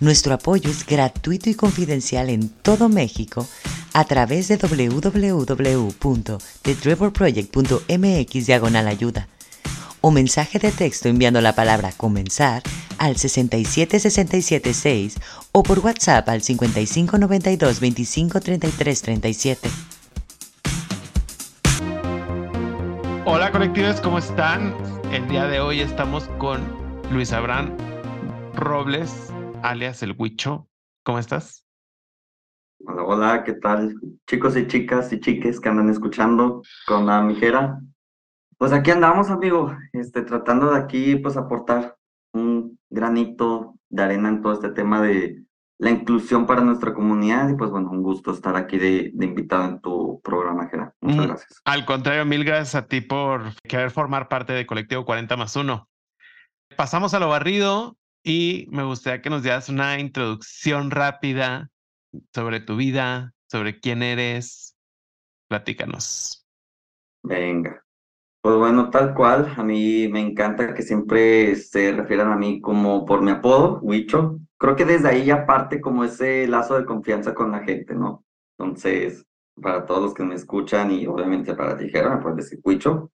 nuestro apoyo es gratuito y confidencial en todo México a través de www.thetrevorproject.mx diagonal ayuda o mensaje de texto enviando la palabra comenzar al 67676 o por WhatsApp al 5592 253337. Hola colectivos, ¿cómo están? El día de hoy estamos con Luis Abraham Robles, alias el Huicho. ¿Cómo estás? Hola, hola, ¿qué tal? Chicos y chicas y chiques que andan escuchando con la mijera. Pues aquí andamos, amigo, este, tratando de aquí, pues, aportar un granito de arena en todo este tema de la inclusión para nuestra comunidad y pues bueno, un gusto estar aquí de, de invitado en tu programa, Jera. Muchas Mm, gracias. Al contrario, mil gracias a ti por querer formar parte del colectivo 40 más 1. Pasamos a lo barrido y me gustaría que nos dieras una introducción rápida sobre tu vida, sobre quién eres. Platícanos. Venga. Pues bueno, tal cual, a mí me encanta que siempre se refieran a mí como por mi apodo, Huicho. Creo que desde ahí ya parte como ese lazo de confianza con la gente, ¿no? Entonces, para todos los que me escuchan y obviamente para ti, Jera, me puedes decir Huicho.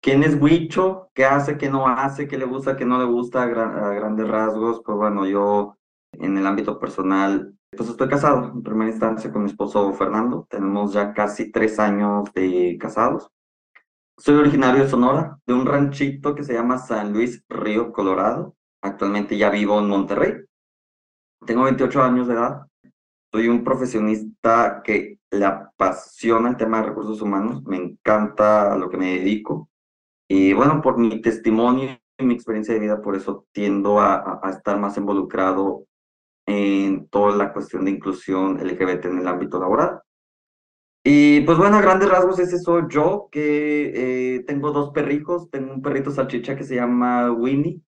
¿Quién es Huicho? ¿Qué hace? ¿Qué no hace? ¿Qué le gusta? ¿Qué no le gusta? A, a grandes rasgos, pues bueno, yo en el ámbito personal, pues estoy casado en primera instancia con mi esposo Fernando. Tenemos ya casi tres años de casados. Soy originario de Sonora, de un ranchito que se llama San Luis Río Colorado. Actualmente ya vivo en Monterrey. Tengo 28 años de edad. Soy un profesionista que le apasiona el tema de recursos humanos. Me encanta a lo que me dedico. Y bueno, por mi testimonio y mi experiencia de vida, por eso tiendo a, a- estar más involucrado en toda la cuestión de inclusión LGBT en el ámbito laboral. Y pues bueno, a grandes rasgos ese soy yo, que eh, tengo dos perrijos, tengo un perrito salchicha que se llama Winnie,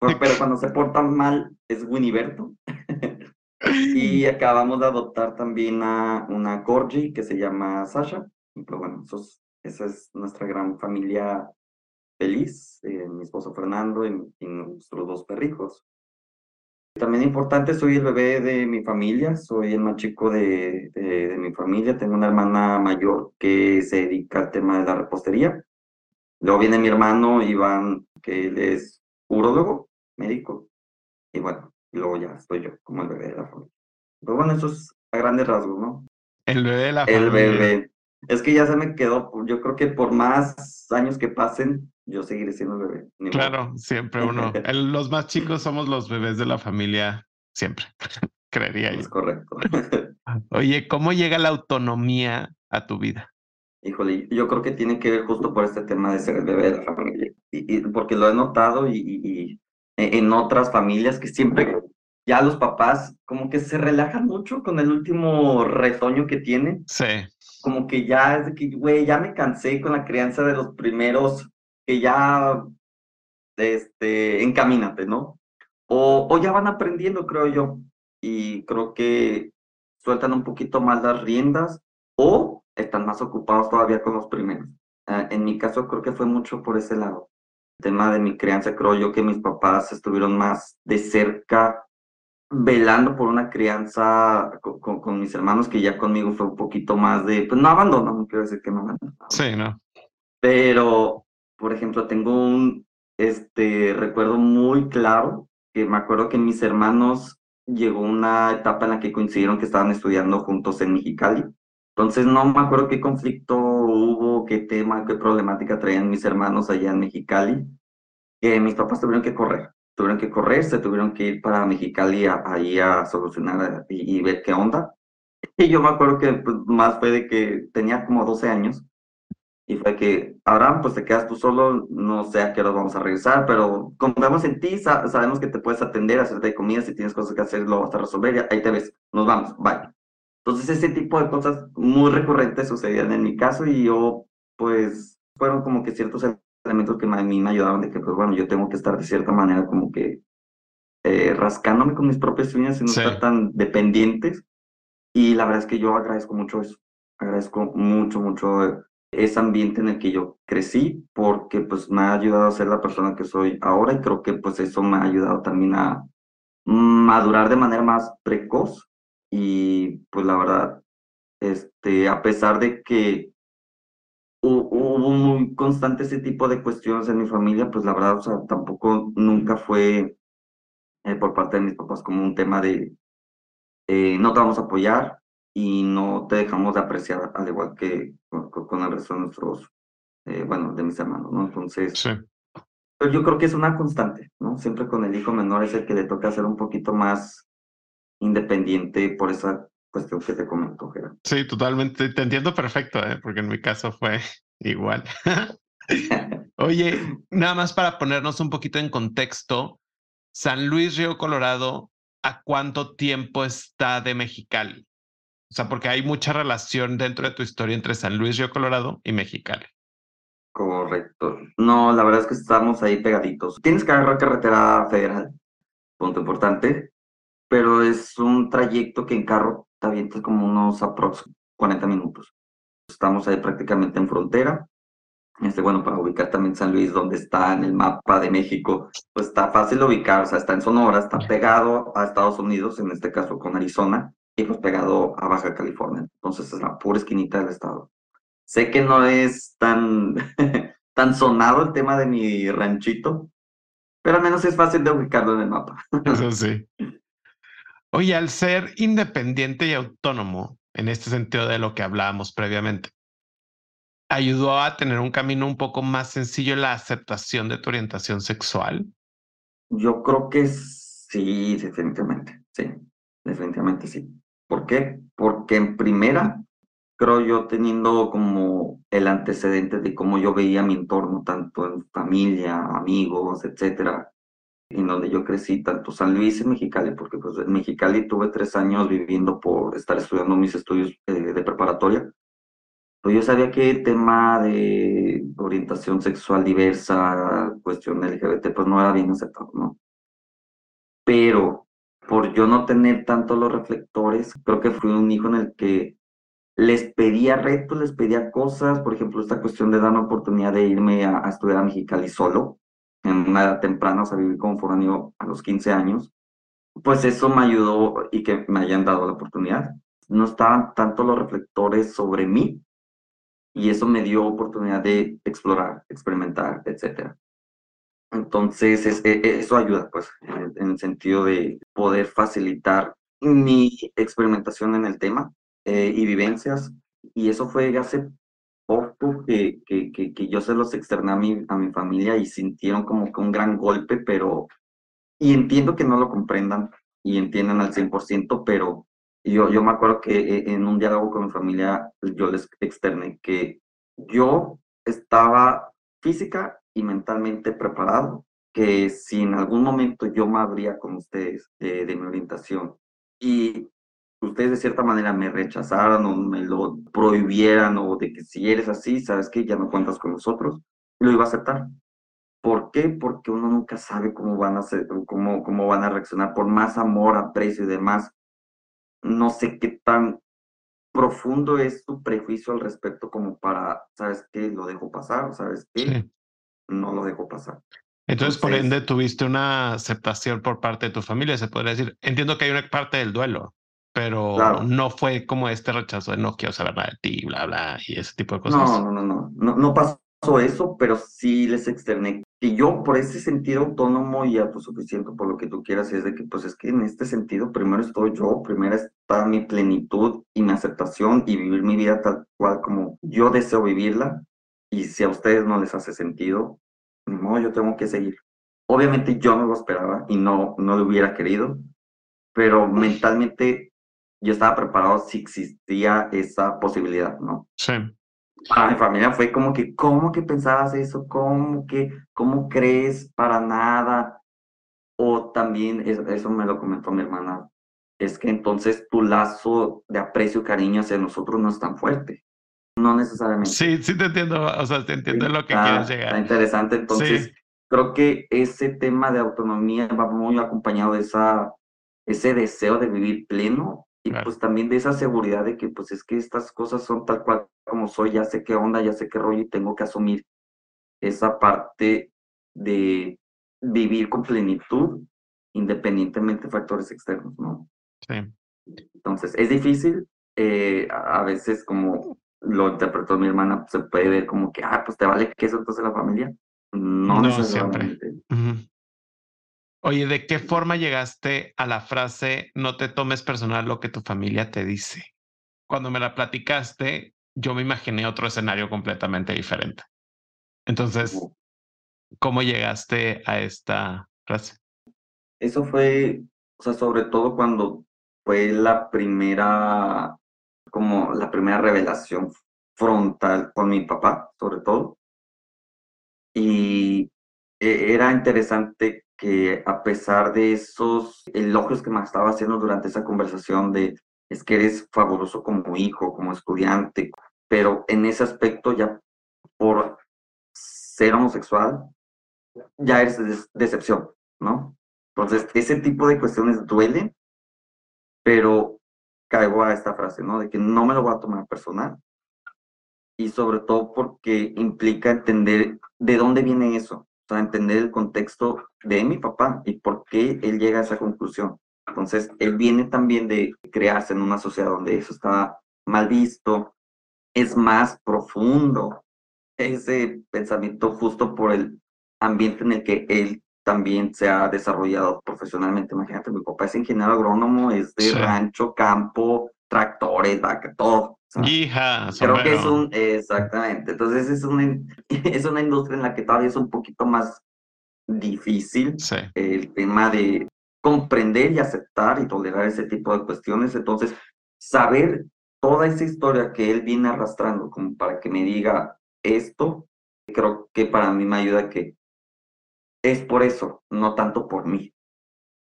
pero cuando se porta mal es Winiberto. Y acabamos de adoptar también a una corgi que se llama Sasha. Y pues bueno, esos- esa es nuestra gran familia feliz, eh, mi esposo Fernando y, y nuestros dos perrijos. También importante, soy el bebé de mi familia, soy el más chico de, de, de mi familia, tengo una hermana mayor que se dedica al tema de la repostería. Luego viene mi hermano Iván, que él es urólogo, médico. Y bueno, y luego ya estoy yo como el bebé de la familia. Pero bueno, eso es a grandes rasgos, ¿no? El bebé de la El familia. bebé. Es que ya se me quedó, yo creo que por más años que pasen, yo seguiré siendo bebé. ni modo. Claro, siempre uno. el- los más chicos somos los bebés de la familia, siempre, creería yo. Es correcto. Oye, ¿cómo llega la autonomía a tu vida? Híjole, yo creo que tiene que ver justo por este tema de ser el bebé de la familia. Y, y porque lo he notado y, y- y e- en otras familias que siempre ya los papás como que se relajan mucho con el último retoño que tienen. Sí, Como que ya es de que, güey, ya me cansé con la crianza de los primeros, que ya, este, encamínate, ¿no? O, o ya van aprendiendo, creo yo. Y creo que sueltan un poquito más las riendas o están más ocupados todavía con los primeros. Ah, en mi caso creo que fue mucho por ese lado. El tema de mi crianza, creo yo que mis papás estuvieron más de cerca velando por una crianza co- con, con mis hermanos, que ya conmigo fue un poquito más de, pues no abandono, no quiero decir que no abandono, sí, ¿no? pero, por ejemplo, tengo un este, recuerdo muy claro que me acuerdo que mis hermanos llegó una etapa en la que coincidieron que estaban estudiando juntos en Mexicali. Entonces no me acuerdo qué conflicto hubo, qué tema, qué problemática traían mis hermanos allá en Mexicali, que mis papás tuvieron que correr, tuvieron que correr, se tuvieron que ir para Mexicali a- ahí a solucionar y, y ver qué onda. Y yo me acuerdo que pues, más fue de que tenía como 12 años y fue que, Abraham, pues te quedas tú solo, no sé a qué hora vamos a regresar, pero confiamos en ti, sa- sabemos que te puedes atender, hacerte comida, si tienes cosas que hacer, lo vas a resolver, y ahí te ves, nos vamos, bye. Entonces ese tipo de cosas muy recurrentes sucedían en mi caso y yo pues fueron como que ciertos elementos que a mí me ayudaban de que pues bueno, yo tengo que estar de cierta manera como que eh, rascándome con mis propias uñas y no estar tan dependientes. Y la verdad es que yo agradezco mucho eso. Agradezco mucho, mucho ese ambiente en el que yo crecí porque pues me ha ayudado a ser la persona que soy ahora y creo que pues eso me ha ayudado también a madurar de manera más precoz y pues la verdad, este, a pesar de que hubo muy constante ese tipo de cuestiones en mi familia, pues la verdad, o sea, tampoco nunca fue eh, por parte de mis papás como un tema de eh, no te vamos a apoyar y no te dejamos de apreciar al igual que con, el resto de nuestros, eh, bueno, de mis hermanos, ¿no? Entonces, pero yo creo que es una constante, ¿no? Siempre con el hijo menor es el que le toca ser un poquito más independiente por esa cuestión que te comento, Gerardo. Sí, totalmente. Te entiendo perfecto, porque en mi caso fue igual. Oye, nada más para ponernos un poquito en contexto, San Luis Río Colorado, ¿a cuánto tiempo está de Mexicali? O sea, porque hay mucha relación dentro de tu historia entre San Luis Río Colorado y Mexicali. Correcto. No, la verdad es que estamos ahí pegaditos. Tienes que agarrar carretera federal, punto importante, pero es un trayecto que en carro te avientas como unos aproximadamente 40 minutos. Estamos ahí prácticamente en frontera este, bueno, para ubicar también San Luis, donde está en el mapa de México, pues está fácil de ubicar, o sea, está en Sonora, está pegado a Estados Unidos, en este caso con Arizona, y pues pegado a Baja California. Entonces es la pura esquinita del estado. Sé que no es tan, tan sonado el tema de mi ranchito, pero al menos es fácil de ubicarlo en el mapa. Eso sí. Oye, al ser independiente y autónomo, en este sentido de lo que hablábamos previamente, ayudó a tener un camino un poco más sencillo en la aceptación de tu orientación sexual? Yo creo que sí, definitivamente, sí, definitivamente sí. ¿Por qué? Porque en primera, creo yo teniendo como el antecedente de cómo yo veía mi entorno, tanto en familia, amigos, etcétera, en donde yo crecí, tanto San Luis y Mexicali, porque pues en Mexicali tuve tres años viviendo por estar estudiando mis estudios eh, de preparatoria pues yo sabía que el tema de orientación sexual diversa, cuestión LGBT, pues no era bien aceptado, ¿no? Pero por yo no tener tanto los reflectores, creo que fui un hijo en el que les pedía retos, les pedía cosas, por ejemplo, esta cuestión de dar una oportunidad de irme a, estudiar a Mexicali solo, en una edad temprana, o sea, vivir como foráneo a los 15 años, pues eso me ayudó y que me hayan dado la oportunidad. No estaban tanto los reflectores sobre mí, y eso me dio oportunidad de explorar, experimentar, etc. Entonces, e, e, eso ayuda, pues, en, el sentido de poder facilitar mi experimentación en el tema eh, y vivencias. Y eso fue hace poco que, que, que, yo se los externé a mi, a mi familia y sintieron como que un gran golpe, pero... Y entiendo que no lo comprendan y entiendan al 100%, pero yo, yo me acuerdo que eh, en un diálogo con mi familia yo les externé que yo estaba física y mentalmente preparado, que si en algún momento yo me abría con ustedes de, mi orientación y ustedes de cierta manera me rechazaran o me lo prohibieran o de que si eres así, sabes que ya no cuentas con nosotros, lo iba a aceptar. ¿Por qué? Porque uno nunca sabe cómo van a ser, cómo, cómo van a reaccionar, por más amor, aprecio y demás no sé qué tan profundo es tu prejuicio al respecto como para, ¿sabes qué? Lo dejo pasar, ¿sabes qué? No lo dejo pasar. Entonces, por ende, tuviste una aceptación por parte de tu familia, se podría decir. Entiendo que hay una parte del duelo, pero no fue como este rechazo de no quiero saber nada de ti, bla, bla, y ese tipo de cosas. No, no, no, no, no, no pasó eso, pero sí les externé y yo por ese sentido autónomo y autosuficiente, por lo que tú quieras, es de que pues es que en este sentido primero estoy yo, primero está mi plenitud y mi aceptación y vivir mi vida tal cual como yo deseo vivirla y si a ustedes no les hace sentido, no, yo tengo que seguir. Obviamente yo no lo esperaba y no, no lo hubiera querido, pero mentalmente yo estaba preparado si existía esa posibilidad, ¿no? Sí para mi familia fue como que, ¿cómo que pensabas eso? ¿Cómo que, cómo crees? Para nada. O también, eso, me lo comentó mi hermana, es que entonces tu lazo de aprecio y cariño hacia nosotros no es tan fuerte. No necesariamente. Sí, sí te entiendo, o sea, te entiendo lo que quieres llegar. Está interesante, entonces creo que ese tema de autonomía va muy acompañado de esa, ese deseo de vivir pleno y pues también de esa seguridad de que pues es que estas cosas son tal cual como soy, ya sé qué onda, ya sé qué rollo y tengo que asumir esa parte de vivir con plenitud independientemente de factores externos, ¿no? Sí. Entonces, es difícil, eh, a veces como lo interpretó mi hermana, se puede ver como que, ah, pues te vale que eso entonces la familia. No, no siempre. Oye, ¿de qué forma llegaste a la frase no te tomes personal lo que tu familia te dice? Cuando me la platicaste, yo me imaginé otro escenario completamente diferente. Entonces, ¿cómo llegaste a esta frase? Eso fue, o sea, sobre todo cuando fue la primera, como la primera revelación frontal con mi papá, sobre todo. Y e, era interesante que a pesar de esos elogios que me estaba haciendo durante esa conversación de es que eres fabuloso como hijo, como estudiante, pero en ese aspecto ya por ser homosexual, ya eres decepción, ¿no? Entonces, ese tipo de cuestiones duelen, pero caigo a esta frase, ¿no? De que no me lo voy a tomar personal. Y sobre todo porque implica entender de dónde viene eso, sea, entender el contexto de mi papá y por qué él llega a esa conclusión. Entonces, él viene también de crearse en una sociedad donde eso está mal visto, es más profundo ese pensamiento justo por el ambiente en el que él también se ha desarrollado profesionalmente. Imagínate, mi papá es ingeniero agrónomo, es de rancho, campo, tractores, vaca, todo. Hija, creo que es un, exactamente. Entonces es una, es una industria en la que todavía es un poquito más difícil el tema de comprender y aceptar y tolerar ese tipo de cuestiones. Entonces, saber toda esa historia que él viene arrastrando como para que me diga esto, creo que para mí me ayuda que es por eso, no tanto por mí.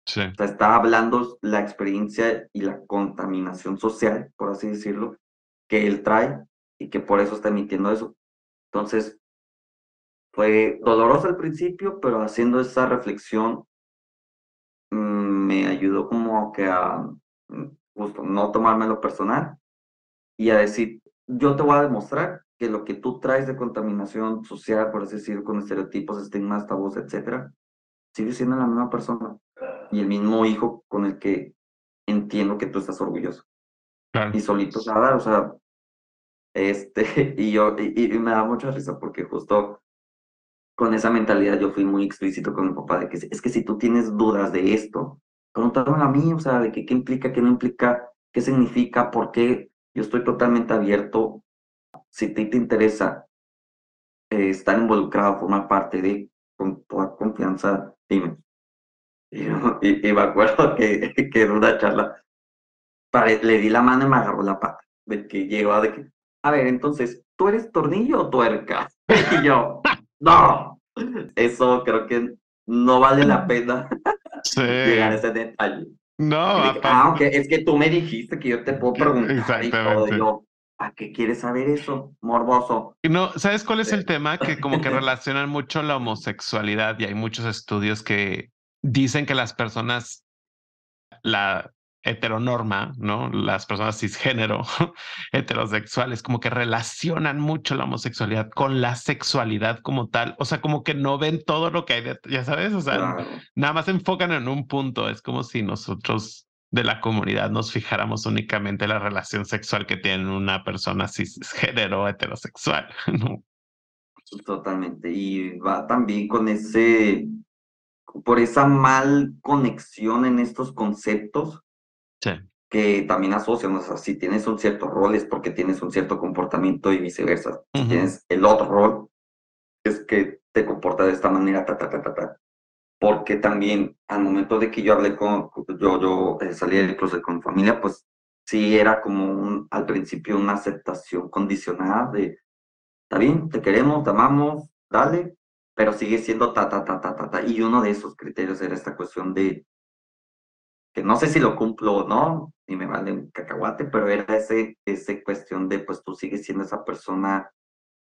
Sí. O sea, está hablando la experiencia y la contaminación social, por así decirlo, que él trae y que por eso está emitiendo eso. Entonces, fue doloroso al principio, pero haciendo esa reflexión mm, me ayudó como que a mm, justo no tomármelo personal y a decir, yo te voy a demostrar que lo que tú traes de contaminación social, por así decirlo, con estereotipos, estigmas, tabús, etcétera, sigue siendo la misma persona y el mismo hijo con el que entiendo que tú estás orgulloso. Y solito nada, o sea, este, y yo, y, me da mucha risa porque justo con esa mentalidad yo fui muy explícito con mi papá de que es que si tú tienes dudas de esto, pregúntame a mí, o sea, de que, qué implica, qué no implica, qué significa, por qué. Yo estoy totalmente abierto si te, te interesa eh, estar involucrado, formar parte de, con toda confianza, dime. Y, me acuerdo que, que en una charla le di la mano y me agarró la pata, de que llegó de que, a ver, entonces, ¿tú eres tornillo o tuerca? Y yo, no, eso creo que no vale la pena llegar a ese detalle. No, aunque es que tú me dijiste que yo te puedo preguntar y todo, ¿A qué quieres saber eso? Morboso. No, ¿sabes cuál es el tema? Que como que relacionan mucho la homosexualidad y hay muchos estudios que dicen que las personas, la heteronorma, ¿no? Las personas cisgénero, heterosexuales, como que relacionan mucho la homosexualidad con la sexualidad como tal. O sea, como que no ven todo lo que hay, de, ya sabes, o sea, nada más se enfocan en un punto. Es como si nosotros de la comunidad nos fijáramos únicamente en la relación sexual que tiene una persona cisgénero heterosexual. ¿no? Totalmente. Y va también con ese, por esa mal conexión en estos conceptos. Que también asocian, o sea, si tienes un cierto rol es porque tienes un cierto comportamiento y viceversa. Si tienes el otro rol, es que te comporta de esta manera, ta, ta, ta, ta, ta porque también al momento de que yo hablé con, yo, yo eh, salí del closet con familia, pues sí era como un, al principio una aceptación condicionada de, está bien, te queremos, te amamos, dale, pero sigue siendo ta, ta, ta, ta, ta, ta. Y uno de esos criterios era esta cuestión de, que no sé si lo cumplo o no, y me vale un cacahuate, pero era ese, ese cuestión de, pues tú sigues siendo esa persona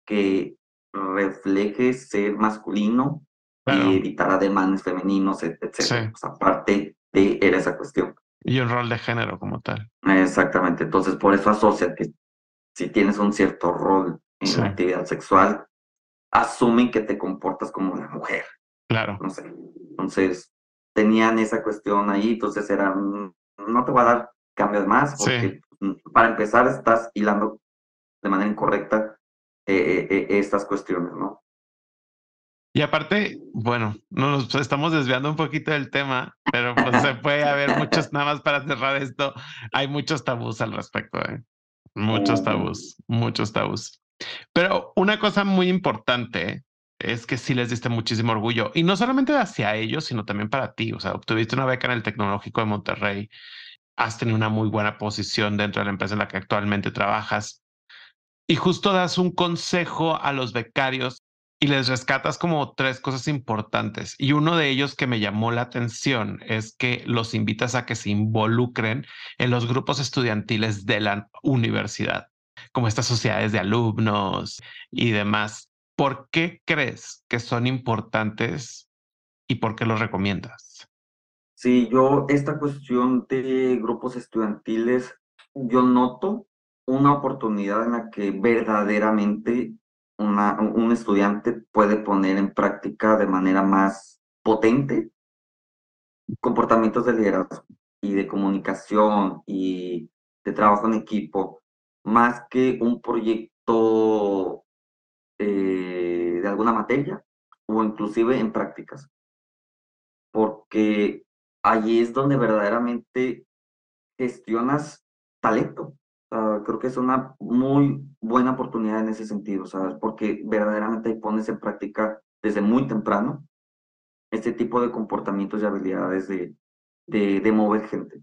que refleje ser masculino y evitar ademanes femeninos, etc. Pues, aparte de, era esa cuestión. Y un rol de género como tal. Exactamente, entonces por eso asocia que si tienes un cierto rol en la actividad sexual, asumen que te comportas como una mujer. Claro. No sé. Entonces, tenían esa cuestión ahí, entonces era, mm, no te voy a dar cambios más, porque mm, para empezar estás hilando de manera incorrecta eh, eh, eh, estas cuestiones, ¿no? Y aparte, bueno, nos estamos desviando un poquito del tema, pero pues se puede haber muchos, nada más para cerrar esto, hay muchos tabús al respecto, ¿eh? Muchos tabús, muchos tabús. Pero una cosa muy importante es que sí les diste muchísimo orgullo y no solamente hacia ellos, sino también para ti. O sea, obtuviste una beca en el Tecnológico de Monterrey, has tenido una muy buena posición dentro de la empresa en la que actualmente trabajas y justo das un consejo a los becarios y les rescatas como tres cosas importantes. Y uno de ellos que me llamó la atención es que los invitas a que se involucren en los grupos estudiantiles de la universidad, como estas sociedades de alumnos y demás. ¿Por qué crees que son importantes y por qué los recomiendas? Sí, yo esta cuestión de grupos estudiantiles, yo noto una oportunidad en la que verdaderamente una, un estudiante puede poner en práctica de manera más potente comportamientos de liderazgo y de comunicación y de trabajo en equipo, más que un proyecto eh, de alguna materia o inclusive en prácticas. Porque allí es donde verdaderamente gestionas talento creo que es una muy buena oportunidad en ese sentido, ¿sabes? Porque verdaderamente pones en práctica desde muy temprano este tipo de comportamientos y habilidades de, de, de mover gente.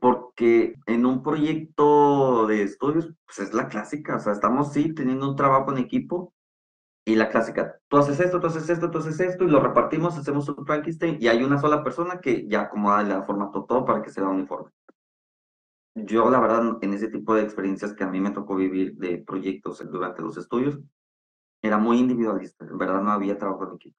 Porque en un proyecto de estudios, pues es la clásica, o sea, estamos sí teniendo un trabajo en equipo y la clásica, tú haces esto, tú haces esto, tú haces esto, y lo repartimos, hacemos un Frankenstein, y hay una sola persona que ya acomoda la formato todo para que sea uniforme yo la verdad en ese tipo de experiencias que a mí me tocó vivir de proyectos durante los estudios, era muy individualista, en verdad no había trabajo en equipo.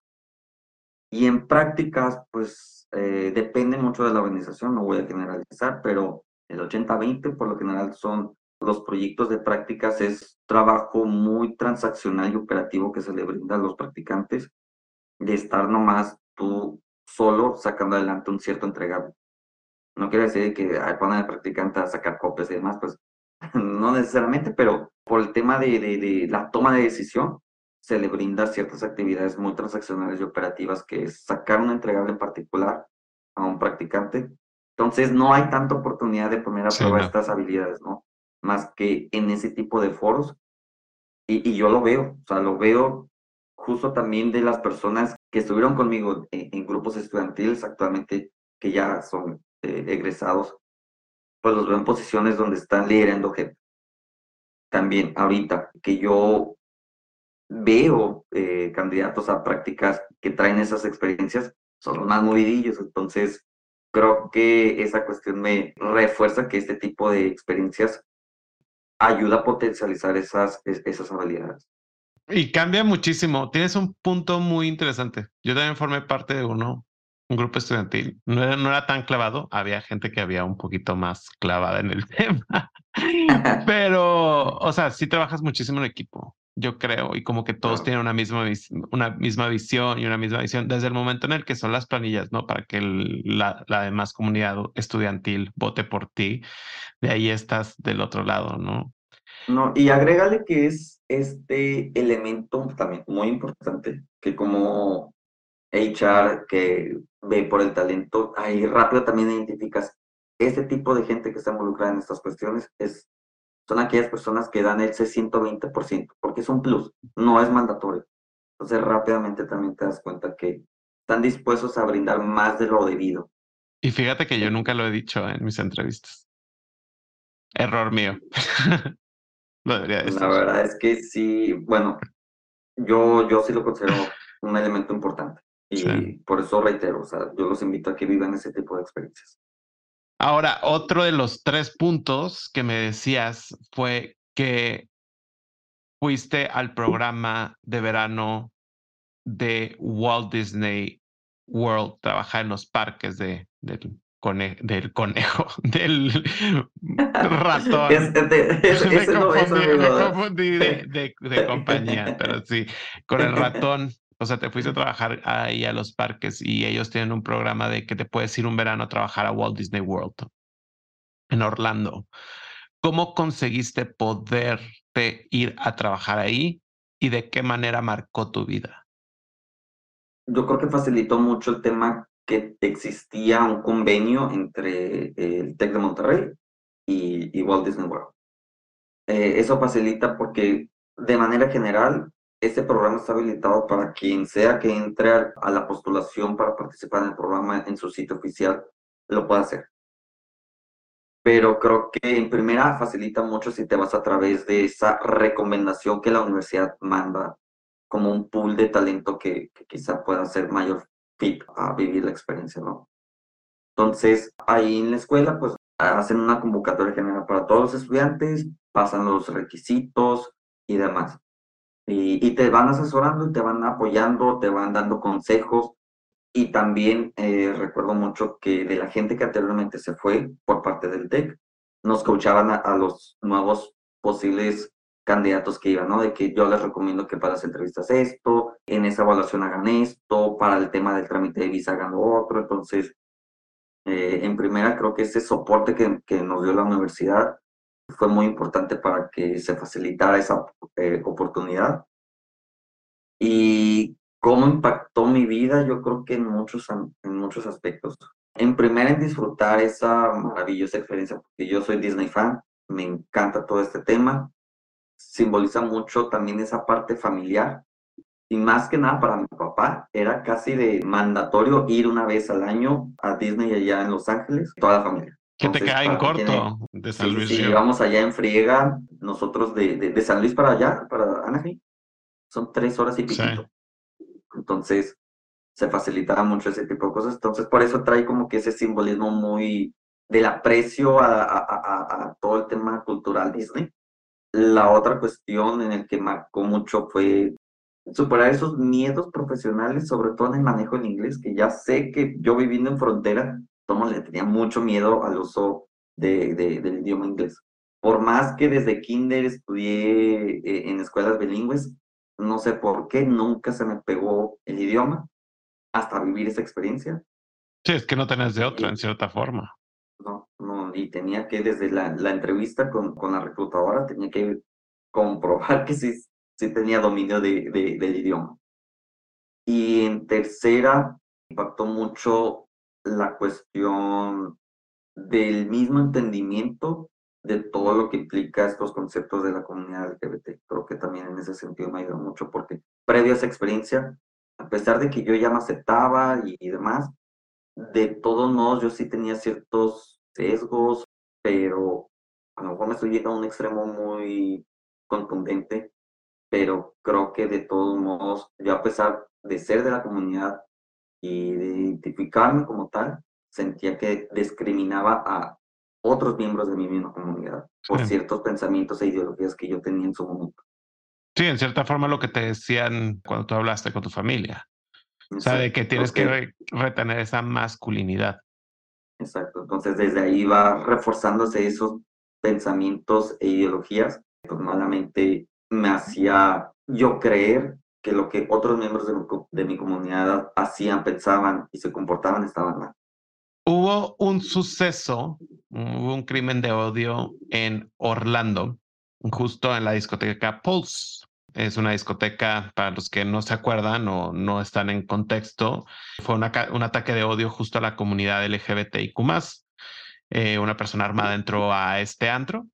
Y en prácticas, pues eh, depende mucho de la organización, no voy a generalizar, pero el 80-20 por lo general son los proyectos de prácticas, es trabajo muy transaccional y operativo que se le brinda a los practicantes, de estar nomás tú solo sacando adelante un cierto entregable. No quiere decir que ponen al practicante a sacar copias y demás, pues no necesariamente, pero por el tema de, de, la toma de decisión, se le brinda ciertas actividades muy transaccionales y operativas, que es sacar un entregable en particular a un practicante. Entonces, no hay tanta oportunidad de poner a prueba estas habilidades, ¿no? Más que en ese tipo de foros. Y, y, yo lo veo, o sea, lo veo justo también de las personas que estuvieron conmigo en, en grupos estudiantiles actualmente, que ya son este, egresados, pues los veo en posiciones donde están liderando gente. También ahorita que yo veo eh, candidatos a prácticas que traen esas experiencias, son los más movidillos, entonces creo que esa cuestión me refuerza que este tipo de experiencias ayuda a potencializar esas, esas habilidades. Y cambia muchísimo. Tienes un punto muy interesante. Yo también formé parte de uno un grupo estudiantil. No era, no era tan clavado, había gente que había un poquito más clavada en el tema. Pero, o sea, sí trabajas muchísimo en equipo, yo creo, y como que todos tienen una misma, una misma visión y una misma visión desde el momento en el que son las planillas, ¿no? Para que la, la demás comunidad estudiantil vote por ti, de ahí estás del otro lado, ¿no? No, y agrégale que es este elemento también muy importante, que como HR que ve por el talento, ahí rápido también identificas este tipo de gente que está involucrada en estas cuestiones es, son aquellas personas que dan ese 120%, porque es un plus, no es mandatorio. Entonces rápidamente también te das cuenta que están dispuestos a brindar más de lo debido. Y fíjate que yo nunca lo he dicho en mis entrevistas. Error mío. lo debería decir. La verdad es que sí, bueno, yo, yo sí lo considero un elemento importante. Y por eso reitero, o sea, yo los invito a que vivan ese tipo de experiencias. Ahora, otro de los tres puntos que me decías fue que fuiste al programa de verano de Walt Disney World, trabajar en los parques de, del, del conejo, del ratón. me confundí de, de compañía, pero sí, con el ratón. O sea, te fuiste a trabajar ahí a los parques y ellos tienen un programa de que te puedes ir un verano a trabajar a Walt Disney World en Orlando. ¿Cómo conseguiste poderte ir a trabajar ahí y de qué manera marcó tu vida? Yo creo que facilitó mucho el tema que existía un convenio entre el TEC de Monterrey y, Walt Disney World. Eh, eso facilita porque de manera general este programa está habilitado para quien sea que entre a la postulación para participar en el programa en su sitio oficial lo pueda hacer pero creo que en primera facilita mucho si a través de esa recomendación que la universidad manda como un pool de talento que, quizá pueda ser mayor fit a vivir la experiencia, ¿no? Entonces, ahí en la escuela, pues hacen una convocatoria general para todos los estudiantes, pasan los requisitos y demás. Y, y te van asesorando y te van apoyando, te van dando consejos y también eh, recuerdo mucho que de la gente que anteriormente se fue por parte del TEC, nos coachaban a, los nuevos posibles candidatos que iban, ¿no? De que yo les recomiendo que para las entrevistas esto, en esa evaluación hagan esto, para el tema del trámite de visa hagan lo otro. Entonces, eh, en primera, creo que ese soporte que, que, nos dio la universidad fue muy importante para que se facilitara esa eh, oportunidad. Y ¿Cómo impactó mi vida? Yo creo que en muchos, en muchos aspectos. En primer, en disfrutar esa maravillosa experiencia, porque yo soy Disney fan, me encanta todo este tema. Simboliza mucho también esa parte familiar. Y más que nada para mi papá, era casi de mandatorio ir una vez al año a Disney allá en Los Ángeles, toda la familia. ¿Qué te cae en corto de San Luis. Sí, vamos allá en friega, nosotros de, de, San Luis para allá, para Anaheim, son tres horas y piquito. Entonces, se facilitaba mucho ese tipo de cosas. Entonces, por eso trae como que ese simbolismo muy del aprecio a, a, todo el tema cultural Disney. La otra cuestión en el que marcó mucho fue superar esos miedos profesionales, sobre todo en el manejo en inglés, que ya sé que yo viviendo en frontera, tomo le tenía mucho miedo al uso de, del idioma inglés. Por más que desde kinder estudié eh, en escuelas bilingües, no sé por qué, nunca se me pegó el idioma hasta vivir esa experiencia. Sí, es que no tenés de otra, en cierta forma. No, no, y tenía que desde la, la entrevista con, con, la reclutadora, tenía que comprobar que sí, sí tenía dominio de, de, del idioma. Y en tercera, impactó mucho la cuestión del mismo entendimiento de todo lo que implica estos conceptos de la comunidad LGBT. Creo que también en ese sentido me ayudó mucho porque previo a esa experiencia, a pesar de que yo ya me aceptaba y, demás, de todos modos yo sí tenía ciertos sesgos, pero a lo mejor me estoy llegando a un extremo muy contundente, pero creo que de todos modos, yo a pesar de ser de la comunidad y de identificarme como tal, sentía que discriminaba a otros miembros de mi misma comunidad por ciertos pensamientos e ideologías que yo tenía en su momento. Sí, en cierta forma lo que te decían cuando tú hablaste con tu familia. O sea, de que tienes que retener esa masculinidad. Exacto. Entonces, desde ahí va reforzándose esos pensamientos e ideologías. Pues malamente me hacía yo creer que lo que otros miembros de mi, de mi comunidad hacían, pensaban y se comportaban estaban mal. Hubo un suceso, hubo un crimen de odio en Orlando, justo en la discoteca Pulse. Es una discoteca, para los que no se acuerdan o no están en contexto, fue un ataque de odio justo a la comunidad LGBTIQ. Eh, una persona armada entró a este antro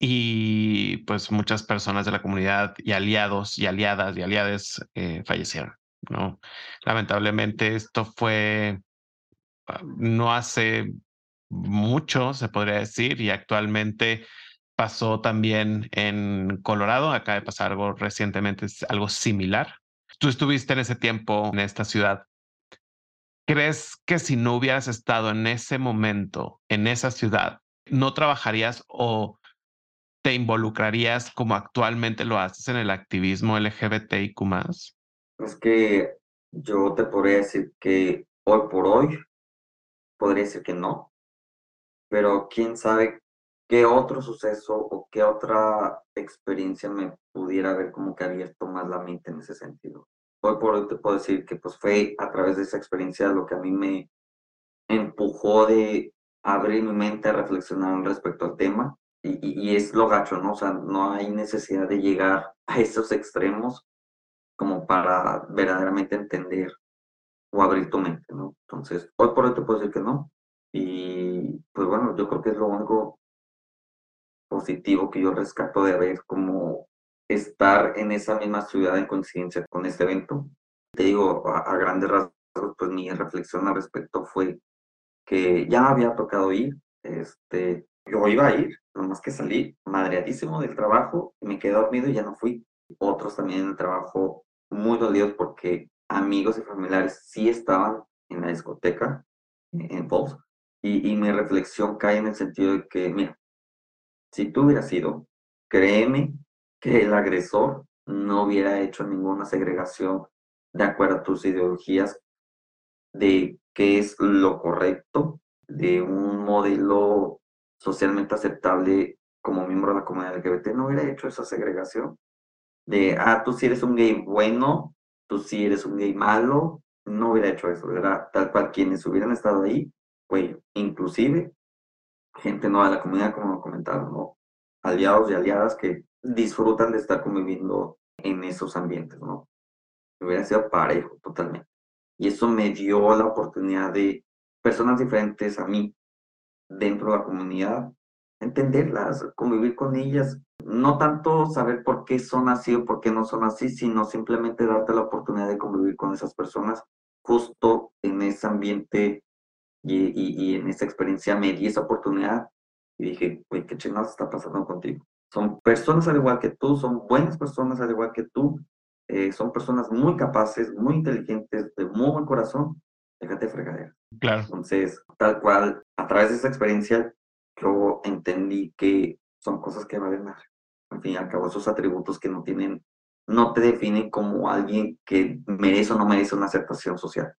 y pues muchas personas de la comunidad y aliados y aliadas y aliades eh, fallecieron. ¿no? Lamentablemente esto fue no hace mucho, se podría decir, y actualmente pasó también en Colorado, acaba de pasar algo recientemente, algo similar. Tú estuviste en ese tiempo en esta ciudad. ¿crees que si no hubieras estado en ese momento, en esa ciudad, no trabajarías o te involucrarías como actualmente lo haces en el activismo LGBTIQ? Es que yo te podría decir que hoy por hoy, podría decir que no, pero quién sabe qué otro suceso o qué otra experiencia me pudiera haber como que abierto más la mente en ese sentido. Hoy por hoy te puedo decir que pues fue a través de esa experiencia lo que a mí me empujó de abrir mi mente a reflexionar respecto al tema y, y, es lo gacho, ¿no? O sea, no hay necesidad de llegar a esos extremos como para verdaderamente entender o abrir tu mente, ¿no? Entonces, hoy por hoy te puedo decir que no. Y pues bueno, yo creo que es lo único positivo que yo rescato de haber como estar en esa misma ciudad en coincidencia con este evento. Te digo, a, a grandes rasgos, pues mi reflexión al respecto fue que ya había tocado ir, este, yo iba a ir, nomás que salí madreadísimo del trabajo, me quedé dormido y ya no fui. Otros también en el trabajo muy dolidos porque amigos y familiares sí estaban en la discoteca, en Pulse, y, y mi reflexión cae en el sentido de que, mira, si tú hubieras sido, créeme que el agresor no hubiera hecho ninguna segregación de acuerdo a tus ideologías de qué es lo correcto, de un modelo socialmente aceptable como miembro de la comunidad LGBT, no hubiera hecho esa segregación de, ah, tú sí eres un gay bueno, tú sí eres un gay malo, no hubiera hecho eso, ¿verdad? Tal cual quienes hubieran estado ahí, pues inclusive gente no de la comunidad, como lo comentaron, ¿no? Aliados y aliadas que disfrutan de estar conviviendo en esos ambientes, ¿no? Hubiera sido parejo totalmente. Y eso me dio la oportunidad de personas diferentes a mí dentro de la comunidad, entenderlas, convivir con ellas, no tanto saber por qué son así o por qué no son así, sino simplemente darte la oportunidad de convivir con esas personas justo en ese ambiente y, en esa experiencia me di esa oportunidad y dije, güey, qué chingados está pasando contigo. Son personas al igual que tú, son buenas personas al igual que tú, eh, son personas muy capaces, muy inteligentes, de muy buen corazón, déjate fregadera. Claro. Entonces, tal cual, a través de esa experiencia, yo entendí que son cosas que valen más. Al fin y al cabo, esos atributos que no tienen, no te definen como alguien que merece o no merece una aceptación social.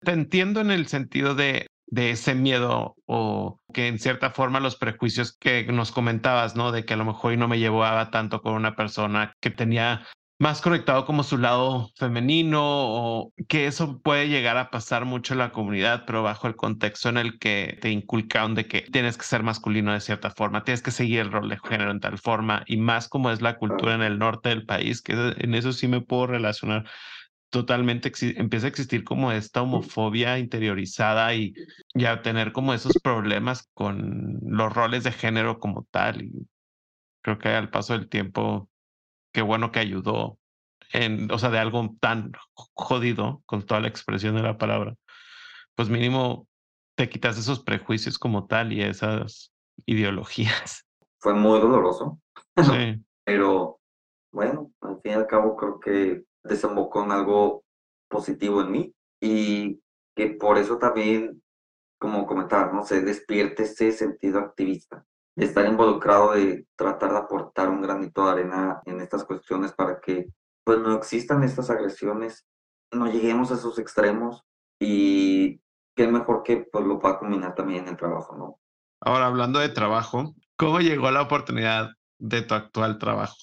Te entiendo en el sentido de de ese miedo o que en cierta forma los prejuicios que nos comentabas, ¿no? De que a lo mejor no me llevaba tanto con una persona que tenía más conectado como su lado femenino o que eso puede llegar a pasar mucho en la comunidad, pero bajo el contexto en el que te inculcan de que tienes que ser masculino de cierta forma, tienes que seguir el rol de género en tal forma y más como es la cultura en el norte del país, que en eso sí me puedo relacionar totalmente empieza a existir como esta homofobia interiorizada y, ya tener como esos problemas con los roles de género como tal. Y creo que al paso del tiempo, qué bueno que ayudó en, o sea, de algo tan jodido, con toda la expresión de la palabra, pues mínimo te quitas esos prejuicios como tal y esas ideologías. Fue muy doloroso. Sí. Pero bueno, al fin y al cabo creo que desembocó en algo positivo en mí y que por eso también, como comentaba, no se despierte ese sentido activista, estar involucrado, de tratar de aportar un granito de arena en estas cuestiones para que pues no existan estas agresiones, no lleguemos a esos extremos y qué mejor que pues lo pueda combinar también en el trabajo, ¿no? Ahora, hablando de trabajo, ¿cómo llegó la oportunidad de tu actual trabajo?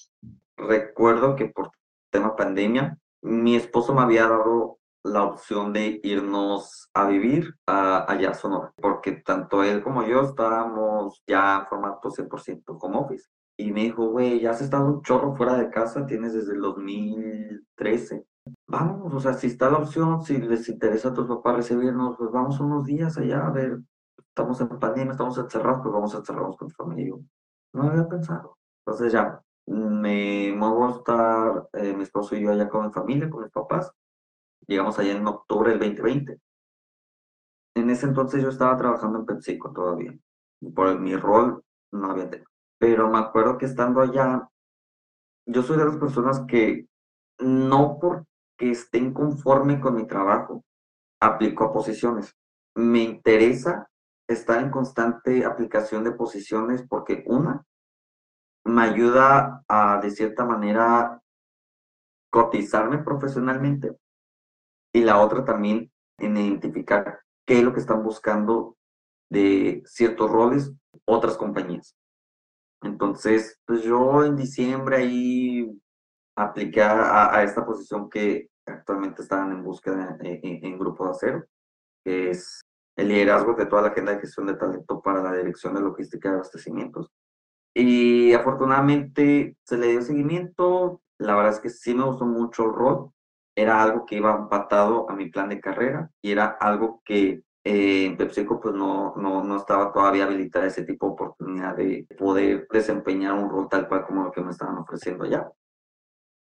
Recuerdo que por tema pandemia, mi esposo me había dado la opción de irnos a vivir allá a Sonora, porque tanto él como yo estábamos ya en formato 100% home office. Y me dijo, güey, ya has estado un chorro fuera de casa, tienes desde el 2013. Vamos, o sea, si está la opción, si les interesa a tus papás recibirnos, pues vamos unos días allá a ver, estamos en pandemia, estamos encerrados, pues vamos a encerrarnos con tu familia. No había pensado. Entonces ya, me muevo a estar eh, mi esposo y yo allá con mi familia, con mis papás. Llegamos allá en octubre del 2020. En ese entonces yo estaba trabajando en PepsiCo todavía. Por mi rol no había. Pero me acuerdo que estando allá, yo soy de las personas que no porque estén conforme con mi trabajo, aplico a posiciones. Me interesa estar en constante aplicación de posiciones porque una, me ayuda a, de cierta manera, cotizarme profesionalmente y la otra también en identificar qué es lo que están buscando de ciertos roles otras compañías. Entonces, pues yo en diciembre ahí apliqué a, esta posición que actualmente estaban en búsqueda en, en, Grupo de Acero, que es el liderazgo de toda la agenda de gestión de talento para la dirección de logística de abastecimientos. Y afortunadamente se le dio seguimiento. La verdad es que sí me gustó mucho el rol. Era algo que iba empatado a mi plan de carrera y era algo que eh, en PepsiCo pues no, no, no estaba todavía habilitada ese tipo de oportunidad de poder desempeñar un rol tal cual como lo que me estaban ofreciendo allá.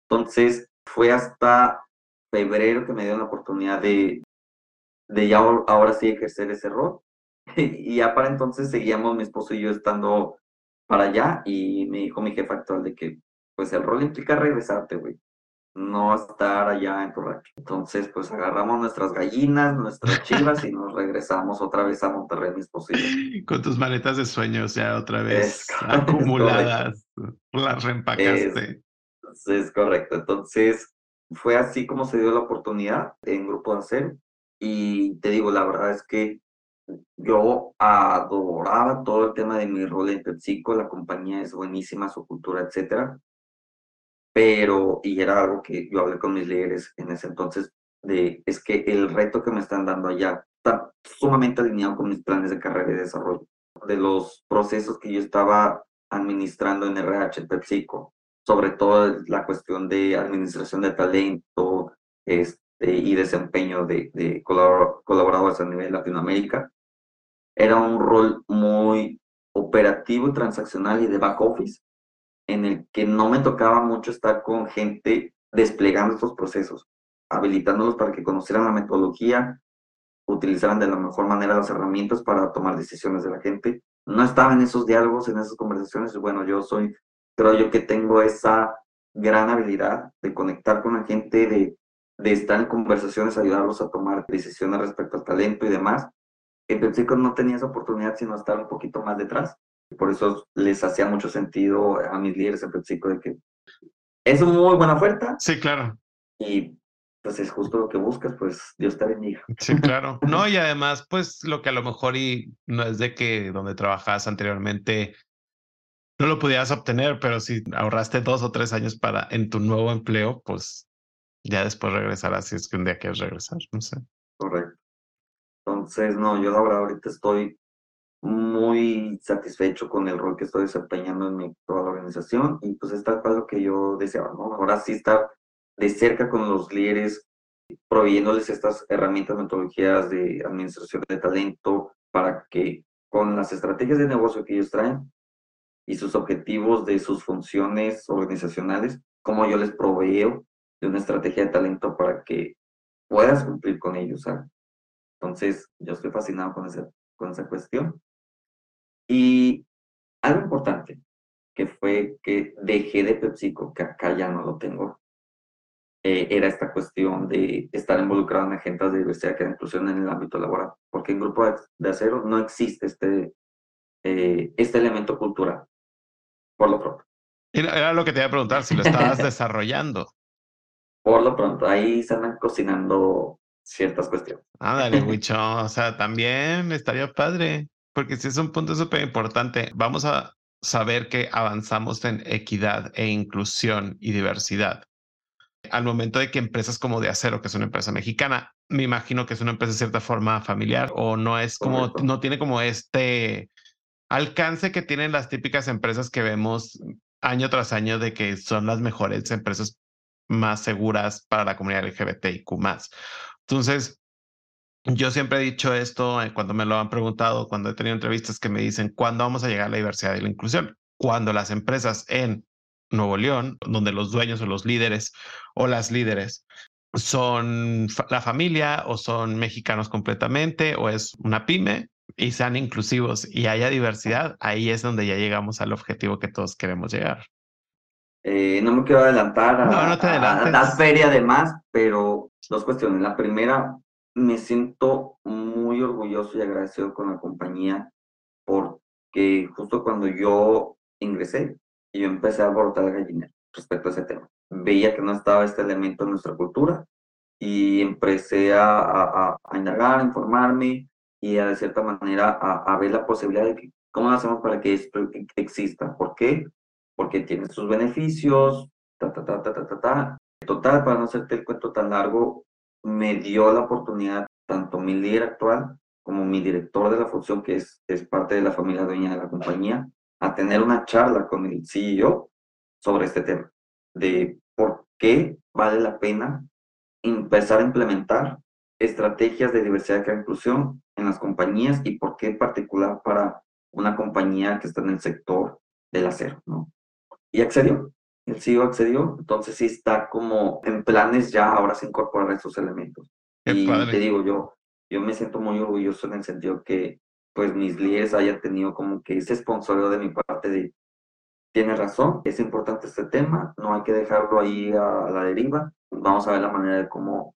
Entonces fue hasta febrero que me dio la oportunidad de, de ya ahora sí ejercer ese rol. y ya para entonces seguíamos mi esposo y yo estando para allá y me dijo mi jefe actual de que pues el rol implica regresarte, güey no estar allá en tu rancho. Entonces, pues agarramos nuestras gallinas, nuestras chivas y nos regresamos otra vez a Monterrey, mis posibles. Con tus maletas de sueños ya otra vez acumuladas, las reempacaste. Es, es, correcto. Entonces, fue así como se dio la oportunidad en Grupo Acero. Y te digo, la verdad es que yo adoraba todo el tema de mi rol en PepsiCo, la compañía es buenísima, su cultura, etcétera pero, y era algo que yo hablé con mis líderes en ese entonces, de, es que el reto que me están dando allá está sumamente alineado con mis planes de carrera y desarrollo. De los procesos que yo estaba administrando en RH, en PepsiCo, sobre todo la cuestión de administración de talento este, y desempeño de, de colaboradores a nivel Latinoamérica, era un rol muy operativo, transaccional y de back office, en el que no me tocaba mucho estar con gente desplegando estos procesos, habilitándolos para que conocieran la metodología, utilizaran de la mejor manera las herramientas para tomar decisiones de la gente. No estaba en esos diálogos, en esas conversaciones. Bueno, yo soy, creo yo que tengo esa gran habilidad de conectar con la gente, de, de estar en conversaciones, ayudarlos a tomar decisiones respecto al talento y demás. En PepsiCo no tenía esa oportunidad, sino estar un poquito más detrás. Por eso les hacía mucho sentido a mis líderes en PepsiCo de que es una muy buena oferta. Sí, claro. Y pues es justo lo que buscas, pues Dios te bendiga. Sí, claro. No, y además, pues lo que a lo mejor y no es de que donde trabajas anteriormente no lo pudieras obtener, pero si ahorraste dos o tres años para en tu nuevo empleo, pues ya después regresarás si es que un día quieres regresar, no sé. Correcto. Entonces, no, yo ahora ahorita estoy muy satisfecho con el rol que estoy desempeñando en mi, toda la organización y pues es tal cual lo que yo deseaba, ¿no? Ahora sí estar de cerca con los líderes, proveyéndoles estas herramientas, metodologías de administración de talento para que con las estrategias de negocio que ellos traen y sus objetivos de sus funciones organizacionales, como yo les proveo de una estrategia de talento para que puedas cumplir con ellos. Entonces, yo estoy fascinado con esa, con esa cuestión. Y algo importante, que fue que dejé de PepsiCo, que acá ya no lo tengo, eh, era esta cuestión de estar involucrado en agendas de diversidad e inclusión en el ámbito laboral, porque en Grupo de Acero no existe este, eh, este elemento cultural, por lo pronto. Era lo que te iba a preguntar, si lo estabas desarrollando. Por lo pronto, ahí se andan cocinando ciertas cuestiones. Ándale, Wicho, o sea, también estaría padre porque si es un punto súper importante. Vamos a saber que avanzamos en equidad e inclusión y diversidad. Al momento de que empresas como de acero, que es una empresa mexicana, me imagino que es una empresa de cierta forma familiar o no es como, no tiene como este alcance que tienen las típicas empresas que vemos año tras año de que son las mejores empresas más seguras para la comunidad LGBTIQ Entonces, yo siempre he dicho esto eh, cuando me lo han preguntado, cuando he tenido entrevistas que me dicen, ¿cuándo vamos a llegar a la diversidad y la inclusión? Cuando las empresas en Nuevo León, donde los dueños o los líderes o las líderes son la familia o son mexicanos completamente o es una pyme y sean inclusivos y haya diversidad, ahí es donde ya llegamos al objetivo que todos queremos llegar. Eh, no me quiero adelantar a, no, no te a, a la feria además, pero dos cuestiones. La primera, me siento muy orgulloso y agradecido con la compañía porque justo cuando yo ingresé, yo empecé a abortar la gallina respecto a ese tema. Veía que no estaba este elemento en nuestra cultura y empecé a, a, a indagar, a informarme y de cierta manera a, a ver la posibilidad de que, cómo lo hacemos para que esto exista. ¿Por qué? Porque tiene sus beneficios, ta, ta, ta, ta, ta, ta, ta. Total, para no hacerte el cuento tan largo, me dio la oportunidad, tanto mi líder actual como mi director de la función, que es, es parte de la familia dueña de la compañía, a tener una charla con el CEO sobre este tema, de por qué vale la pena empezar a implementar estrategias de diversidad y inclusión en las compañías y por qué en particular para una compañía que está en el sector del acero, ¿no? Y accedió, el CEO accedió, entonces sí está como en planes ya ahora se incorporar esos elementos. y te digo, yo, yo me siento muy orgulloso en el sentido que pues mis líderes hayan tenido como que ese sponsorio de mi parte de, tiene razón, es importante este tema, no hay que dejarlo ahí a, la deriva, vamos a ver la manera de cómo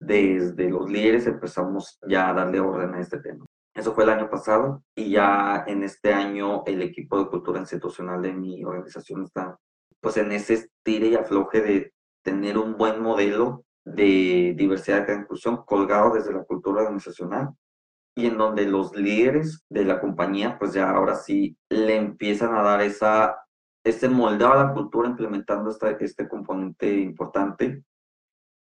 desde los líderes empezamos ya a darle orden a este tema. Eso fue el año pasado y ya en este año el equipo de cultura institucional de mi organización está pues en ese estire y afloje de tener un buen modelo de diversidad y inclusión colgado desde la cultura organizacional y en donde los líderes de la compañía, pues ya ahora sí le empiezan a dar esa, este moldeo a la cultura implementando esta, este componente importante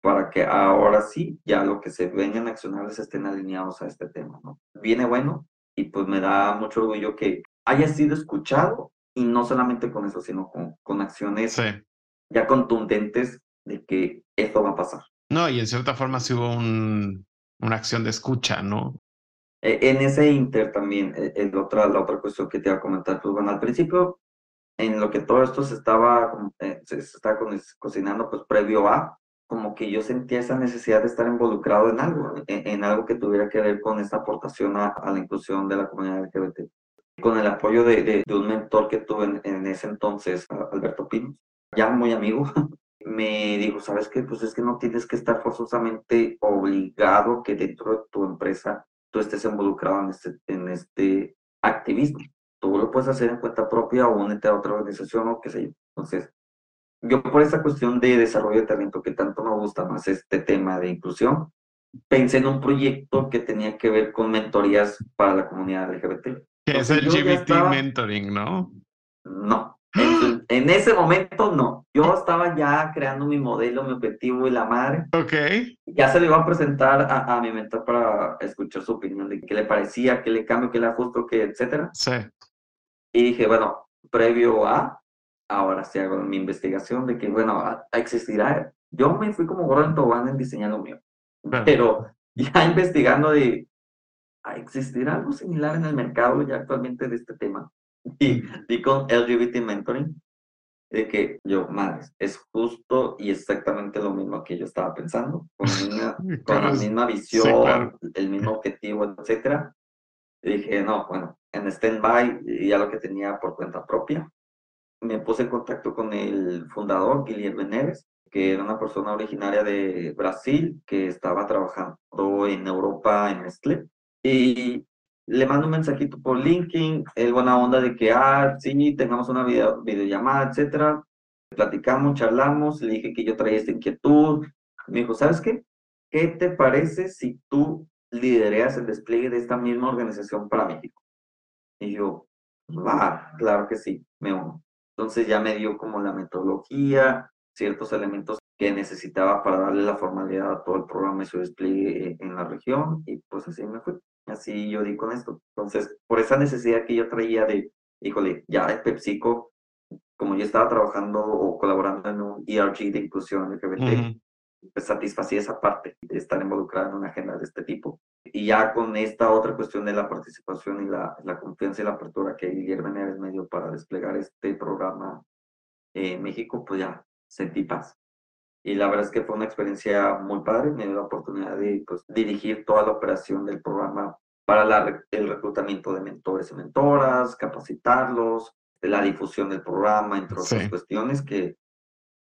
para que ahora sí ya lo que se vengan accionables estén alineados a este tema, ¿no? Viene bueno y pues me da mucho orgullo que haya sido escuchado y no solamente con eso, sino con, con acciones ya contundentes de que esto va a pasar. No, y en cierta forma sí hubo un, una acción de escucha, ¿no? E, en ese inter también, e, el otra, la otra cuestión que te iba a comentar, pues bueno, al principio, en lo que todo esto se estaba, eh, se estaba cocinando, pues previo a, como que yo sentía esa necesidad de estar involucrado en algo, en, algo que tuviera que ver con esta aportación a, la inclusión de la comunidad LGBT. Con el apoyo de, un mentor que tuve en, ese entonces, Alberto Pinos, ya muy amigo, me dijo, ¿sabes qué? Pues es que no tienes que estar forzosamente obligado que dentro de tu empresa tú estés involucrado en este, en este activismo. Tú lo puedes hacer en cuenta propia o únete a otra organización o qué sé yo. Entonces, yo por esa cuestión de desarrollo de talento que tanto me gusta más este tema de inclusión, pensé en un proyecto que tenía que ver con mentorías para la comunidad LGBT. Que es el LGBT Mentoring, ¿no? No, en, ese momento no. Yo estaba ya creando mi modelo, mi objetivo y la madre. Ok. Ya se le iba a presentar a, mi mentor para escuchar su opinión de qué le parecía, qué le cambio, qué le ajusto, qué, etcétera. Sí. Y dije, bueno, previo a, ahora sí hago mi investigación de que, bueno, existirá. Yo me fui como gorro en tobán en diseñando mío. Pero ya investigando de, ¿existirá algo similar en el mercado ya actualmente de este tema? y, y con LGBT Mentoring, de que yo, madre, es justo y exactamente lo mismo que yo estaba pensando, con, con la misma visión, el mismo objetivo, etcétera. Y dije, no, bueno, en stand-by, ya lo que tenía por cuenta propia. Me puse en contacto con el fundador, Guillermo Neves, que era una persona originaria de Brasil, que estaba trabajando en Europa en Nestlé. Y le mando un mensajito por LinkedIn, el buena onda de que, ah, sí, tengamos una video, videollamada, etcétera. Platicamos, charlamos, le dije que yo traía esta inquietud. Me dijo, ¿sabes qué? ¿Qué te parece si tú lidereas el despliegue de esta misma organización para México? Y yo, va, claro que sí, me uno. Entonces ya me dio como la metodología, ciertos elementos que necesitaba para darle la formalidad a todo el programa y su despliegue en la región, y pues así me fue. Así yo di con esto. Entonces, por esa necesidad que yo traía de, híjole, ya de PepsiCo, como yo estaba trabajando o colaborando en un ERG de inclusión LGBT, pues satisfacía esa parte de estar involucrada en una agenda de este tipo. Y ya con esta otra cuestión de la participación y la, la confianza y la apertura que Guillermo Neves me dio para desplegar este programa en México, pues ya sentí paz y la verdad es que fue una experiencia muy padre, me dio la oportunidad de pues, dirigir toda la operación del programa para la, el reclutamiento de mentores y mentoras, capacitarlos, la difusión del programa, entre otras cuestiones que,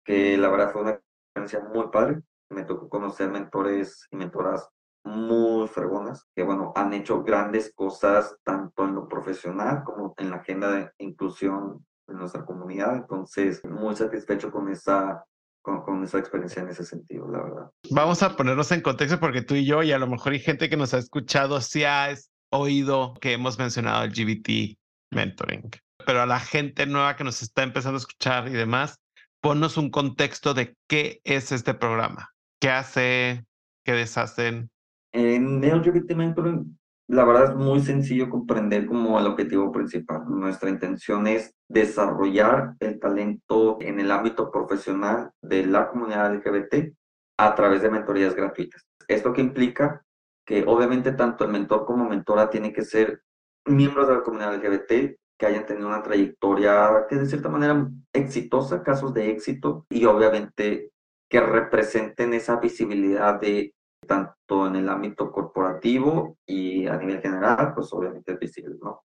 que la verdad fue una experiencia muy padre. Me tocó conocer mentores y mentoras muy fregonas, que bueno, han hecho grandes cosas tanto en lo profesional como en la agenda de inclusión en nuestra comunidad. Entonces, muy satisfecho con esa, con, con, esa experiencia en ese sentido, la verdad. Vamos a ponernos en contexto porque tú y yo, y a lo mejor hay gente que nos ha escuchado, si ha oído que hemos mencionado el GBT mentoring. Pero a la gente nueva que nos está empezando a escuchar y demás, ponnos un contexto de qué es este programa, qué hace, qué deshacen. En el LGBT mentoring la verdad es muy sencillo comprender como el objetivo principal. Nuestra intención es desarrollar el talento en el ámbito profesional de la comunidad LGBT a través de mentorías gratuitas. Esto que implica que obviamente tanto el mentor como mentora tienen que ser miembros de la comunidad LGBT que hayan tenido una trayectoria que de cierta manera exitosa, casos de éxito y obviamente que representen esa visibilidad de tanto en el ámbito corporativo y a nivel general, pues obviamente es visible, ¿no?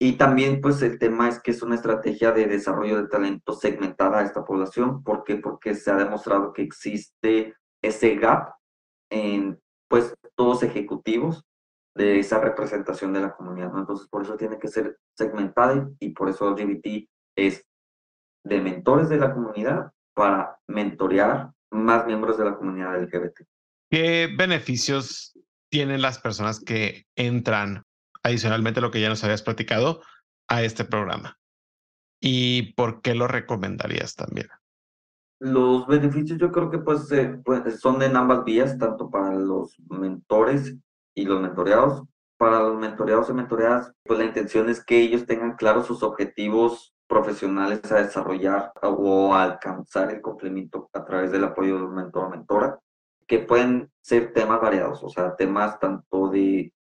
Y también, pues el tema es que es una estrategia de desarrollo de talento segmentada a esta población. ¿Por qué? Porque se ha demostrado que existe ese gap en, pues, todos ejecutivos de esa representación de la comunidad, ¿no? Entonces, por eso tiene que ser segmentada y por eso LGBT es de mentores de la comunidad para mentorear más miembros de la comunidad LGBT. ¿Qué beneficios tienen las personas que entran, adicionalmente a lo que ya nos habías platicado, a este programa? ¿Y por qué lo recomendarías también? Los beneficios yo creo que pues, pues, son en ambas vías, tanto para los mentores y los mentoreados. Para los mentoreados y mentoreadas, pues la intención es que ellos tengan claros sus objetivos profesionales a desarrollar o a alcanzar el complemento a través del apoyo de un mentor o mentora que pueden ser temas variados, o sea, temas tanto de,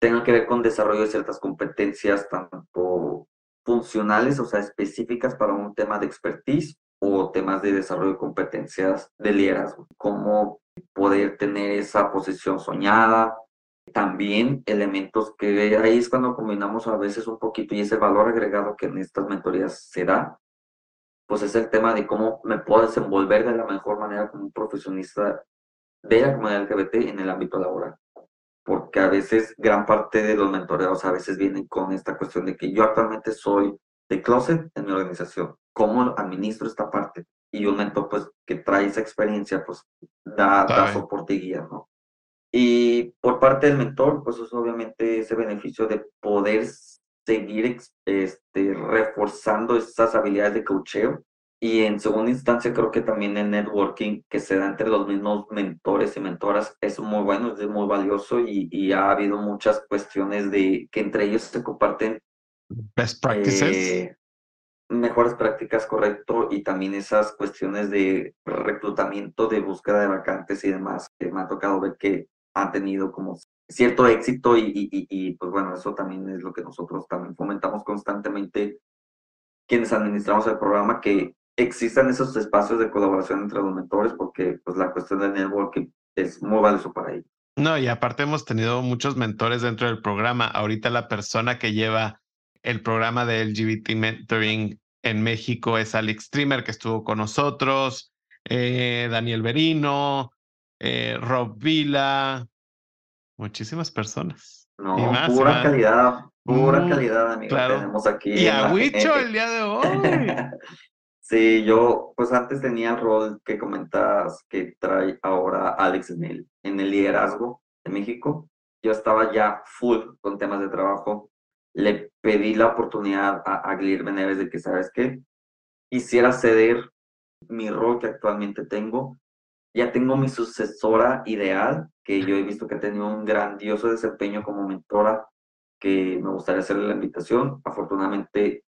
tengan que ver con desarrollo de ciertas competencias, tanto funcionales, o sea, específicas para un tema de expertise, o temas de desarrollo de competencias de liderazgo, cómo poder tener esa posición soñada, también elementos que ahí es cuando combinamos a veces un poquito y ese valor agregado que en estas mentorías se da, pues es el tema de cómo me puedo desenvolver de la mejor manera como un profesionista de la comunidad LGBT en el ámbito laboral. Porque a veces gran parte de los mentoreados a veces vienen con esta cuestión de que yo actualmente soy de closet en mi organización. ¿Cómo administro esta parte? Y un mentor pues que trae esa experiencia pues da, da soporte y guía, ¿no? Y por parte del mentor pues es obviamente ese beneficio de poder seguir este, reforzando esas habilidades de coacheo y en segunda instancia, creo que también el networking que se da entre los mismos mentores y mentoras es muy bueno, es muy valioso y, y ha habido muchas cuestiones de que entre ellos se comparten best practices. Eh, mejores prácticas, correcto, y también esas cuestiones de reclutamiento, de búsqueda de vacantes y demás, que me ha tocado ver que han tenido como cierto éxito y, y, y pues bueno, eso también es lo que nosotros también fomentamos constantemente quienes administramos el programa, que existan esos espacios de colaboración entre los mentores porque pues la cuestión del networking es muy valioso para ellos. No, y aparte hemos tenido muchos mentores dentro del programa. Ahorita la persona que lleva el programa de LGBT Mentoring en México es Alex Streamer, que estuvo con nosotros, eh, Daniel Berino, eh, Rob Vila, muchísimas personas. No, pura calidad, pura mm, calidad, amigo, tenemos aquí. Y a Huicho el día de hoy. Sí, yo pues antes tenía el rol que comentas que trae ahora Alex en el, en el liderazgo de México. Yo estaba ya full con temas de trabajo. Le pedí la oportunidad a, a Guillermo Neves de que, ¿sabes qué? Quisiera ceder mi rol que actualmente tengo. Ya tengo mi sucesora ideal, que yo he visto que ha tenido un grandioso desempeño como mentora, que me gustaría hacerle la invitación. Afortunadamente,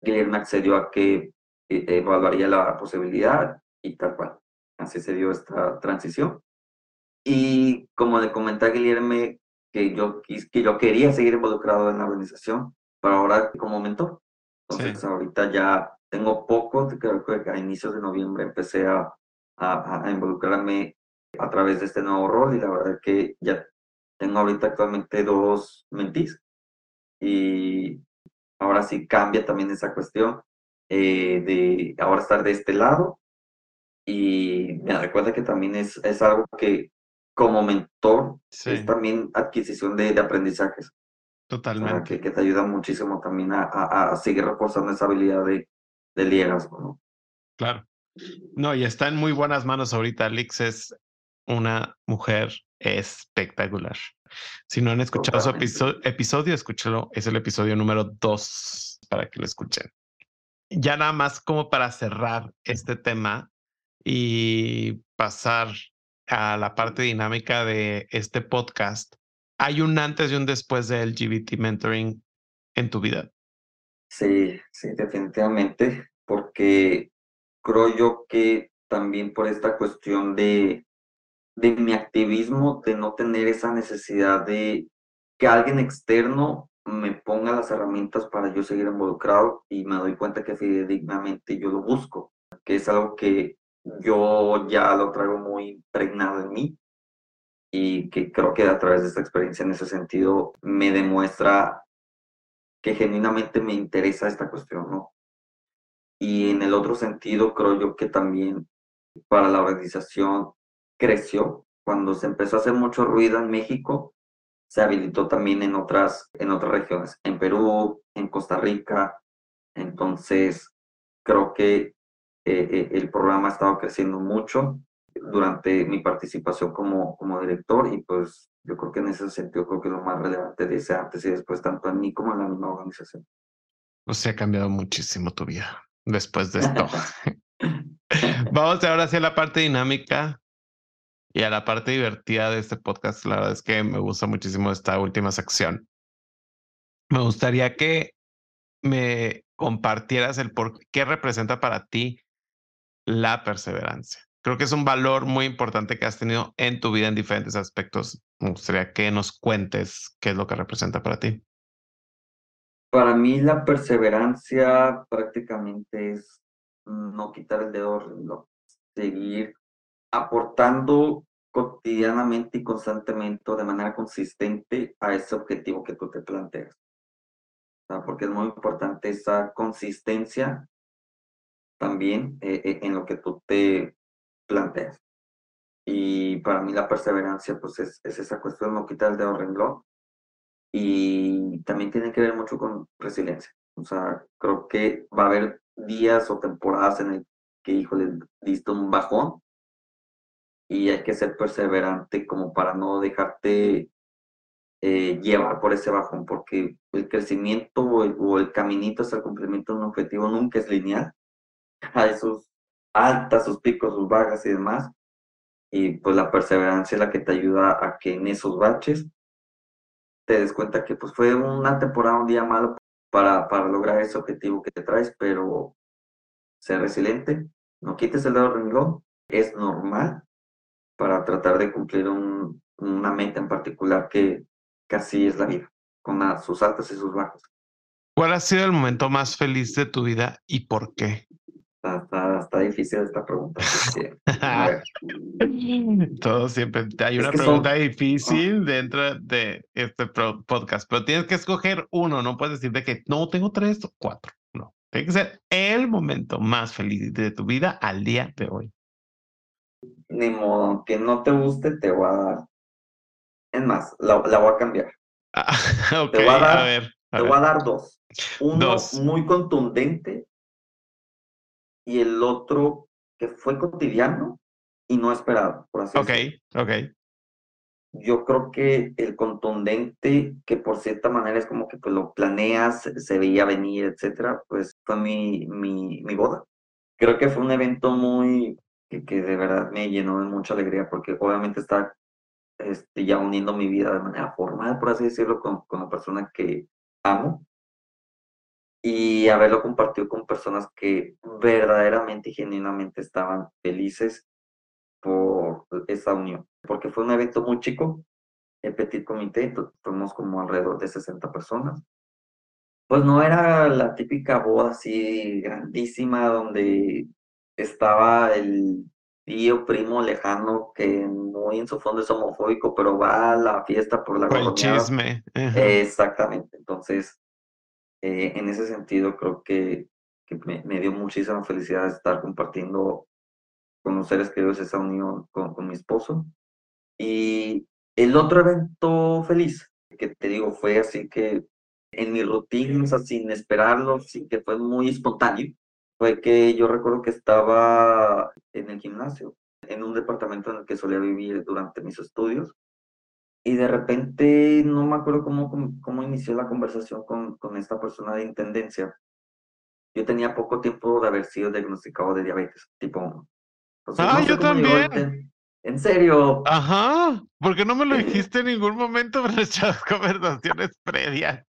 Guillermo accedió a que evaluaría la posibilidad y tal cual. Así se dio esta transición. Y como le comenté a Guillermo, que yo, que yo quería seguir involucrado en la organización, pero ahora como mentor. Entonces ahorita ya tengo poco, creo que a inicios de noviembre empecé a, a, a involucrarme a través de este nuevo rol y la verdad que ya tengo ahorita actualmente dos mentís y ahora sí cambia también esa cuestión eh, de ahora estar de este lado. Y me recuerda que también es, es algo que como mentor es también adquisición de, aprendizajes. Totalmente. que, te ayuda muchísimo también a, seguir reforzando esa habilidad de, de liderazgo, ¿no? Claro. No, y está en muy buenas manos ahorita. Lix es una mujer espectacular. Si no han escuchado su episodio, escúchalo. Es el episodio número dos para que lo escuchen. Ya nada más como para cerrar este tema y pasar a la parte dinámica de este podcast. ¿Hay un antes y un después de LGBT mentoring en tu vida? Sí, sí, definitivamente, porque creo yo que también por esta cuestión de, de mi activismo, de no tener esa necesidad de que alguien externo me ponga las herramientas para yo seguir involucrado y me doy cuenta que fidedignamente yo lo busco, que es algo que yo ya lo traigo muy impregnado en mí y que creo que a través de esta experiencia en ese sentido me demuestra que genuinamente me interesa esta cuestión, ¿no? Y en el otro sentido, creo yo que también para la organización creció. Cuando se empezó a hacer mucho ruido en México, se habilitó también en otras, en otras regiones, en Perú, en Costa Rica. Entonces, creo que eh, eh, el programa ha estado creciendo mucho durante mi participación como, como director y pues yo creo que en ese sentido creo que lo más relevante de ese antes y después, tanto en mí como en la misma organización. O sea, ha cambiado muchísimo tu vida después de esto. Vamos ahora hacia la parte dinámica y a la parte divertida de este podcast. La verdad es que me gusta muchísimo esta última sección. Me gustaría que me compartieras el por qué representa para ti la perseverancia. Creo que es un valor muy importante que has tenido en tu vida en diferentes aspectos. Me gustaría que nos cuentes qué es lo que representa para ti. Para mí la perseverancia prácticamente es no quitar el dedo, seguir aportando cotidianamente y constantemente de manera consistente a ese objetivo que tú te planteas. porque es muy importante esa consistencia también eh, eh, en lo que tú te planteas. Y para mí la perseverancia pues es, es esa cuestión no quitar el dedo renglón y también tiene que ver mucho con resiliencia. O sea, creo que va a haber días o temporadas en el que, híjole, diste un bajón y hay que ser perseverante como para no dejarte eh, llevar por ese bajón, porque el crecimiento o el, caminito hasta el cumplimiento de un objetivo nunca es lineal. A esos altas, sus picos, sus bajas y demás. Y pues la perseverancia es la que te ayuda a que en esos baches te des cuenta que pues fue una temporada, un día malo para, para lograr ese objetivo que te traes, pero ser resiliente, no quites el dedo renglón, es normal para tratar de cumplir un, una meta en particular que, casi es la vida, con sus altas y sus bajas. ¿Cuál ha sido el momento más feliz de tu vida y por qué? Está, difícil esta pregunta. Todo siempre hay una pregunta difícil dentro de este podcast, pero tienes que escoger uno. No puedes decir de que no tengo tres o cuatro. No, tiene que ser el momento más feliz de tu vida al día de hoy. Ni modo, que no te guste, te voy a dar. Es más, la, voy a cambiar. te voy a dar, ver, te voy a dar dos. Uno muy contundente y el otro que fue cotidiano y no esperado, por así decirlo. Ok, ok. Yo creo que el contundente, que por cierta manera es como que pues, lo planeas, se veía venir, etcétera, pues fue mi, mi, mi boda. Creo que fue un evento muy, que, que, de verdad me llenó de mucha alegría, porque obviamente está este, ya uniendo mi vida de manera formal, por así decirlo, con, con la persona que amo y haberlo compartido con personas que verdaderamente y genuinamente estaban felices por esa unión, porque fue un evento muy chico, el Petit Comité, fuimos como alrededor de 60 personas. Pues no era la típica boda así grandísima donde estaba el tío primo lejano que muy en su fondo es homofóbico, pero va a la fiesta por la por chisme. Exactamente. Entonces, eh, en ese sentido, creo que, me, dio muchísima felicidad estar compartiendo con los seres queridos esa unión con, mi esposo. Y el otro evento feliz, que te digo, fue así que en mi rutina, o sea, sin esperarlo, sí que fue muy espontáneo, fue que yo recuerdo que estaba en el gimnasio, en un departamento en el que solía vivir durante mis estudios, y de repente no me acuerdo cómo, cómo, inició la conversación con, con esta persona de intendencia. Yo tenía poco tiempo de haber sido diagnosticado de diabetes tipo 1. ah, yo también. En serio. Ajá, porque no me lo dijiste en ningún momento en nuestras conversaciones previas.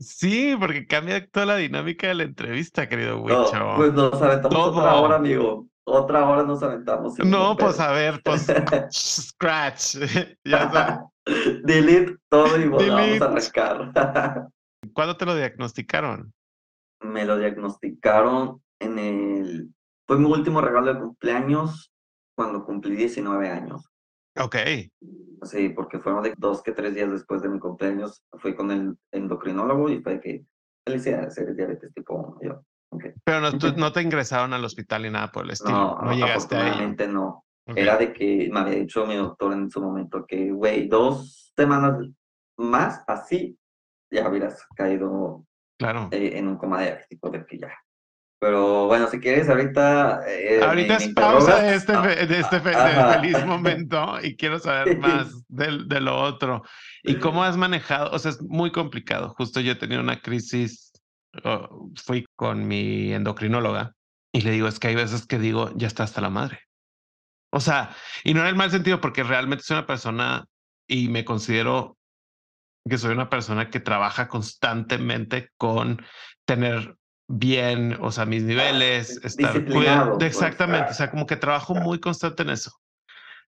Sí, porque cambia toda la dinámica de la entrevista, querido Wicho. No, pues nos aventamos otra hora, amigo. Otra hora nos aventamos. No, pues a ver, pues scratch. ya Delete todo y volvamos a arrancar. ¿Cuándo te lo diagnosticaron? Me lo diagnosticaron en el... Fue mi último regalo de cumpleaños cuando cumplí 19 años. Ok. Sí, porque fueron de dos que tres días después de mi cumpleaños, fui con el endocrinólogo y fue que felicidades, eres diabetes tipo 1. Yo, okay. Pero no, no, te ingresaron al hospital ni nada por el estilo. No, no llegaste ahí. no. Era de que me había dicho mi doctor en su momento que, güey, dos semanas más así, ya hubieras caído claro. Eh, en un coma diabético, de que ya, pero bueno, si quieres, ahorita. Eh, ahorita es pausa de este, de este feliz momento y quiero saber más de, de, lo otro. ¿Y cómo has manejado? O sea, es muy complicado. Justo yo he tenido una crisis, fui con mi endocrinóloga y le digo, es que hay veces que digo, ya está hasta la madre. O sea, y no en el mal sentido, porque realmente soy una persona y me considero que soy una persona que trabaja constantemente con tener bien, o sea, mis niveles, estar pues, exactamente, o sea, como que trabajo muy constante en eso.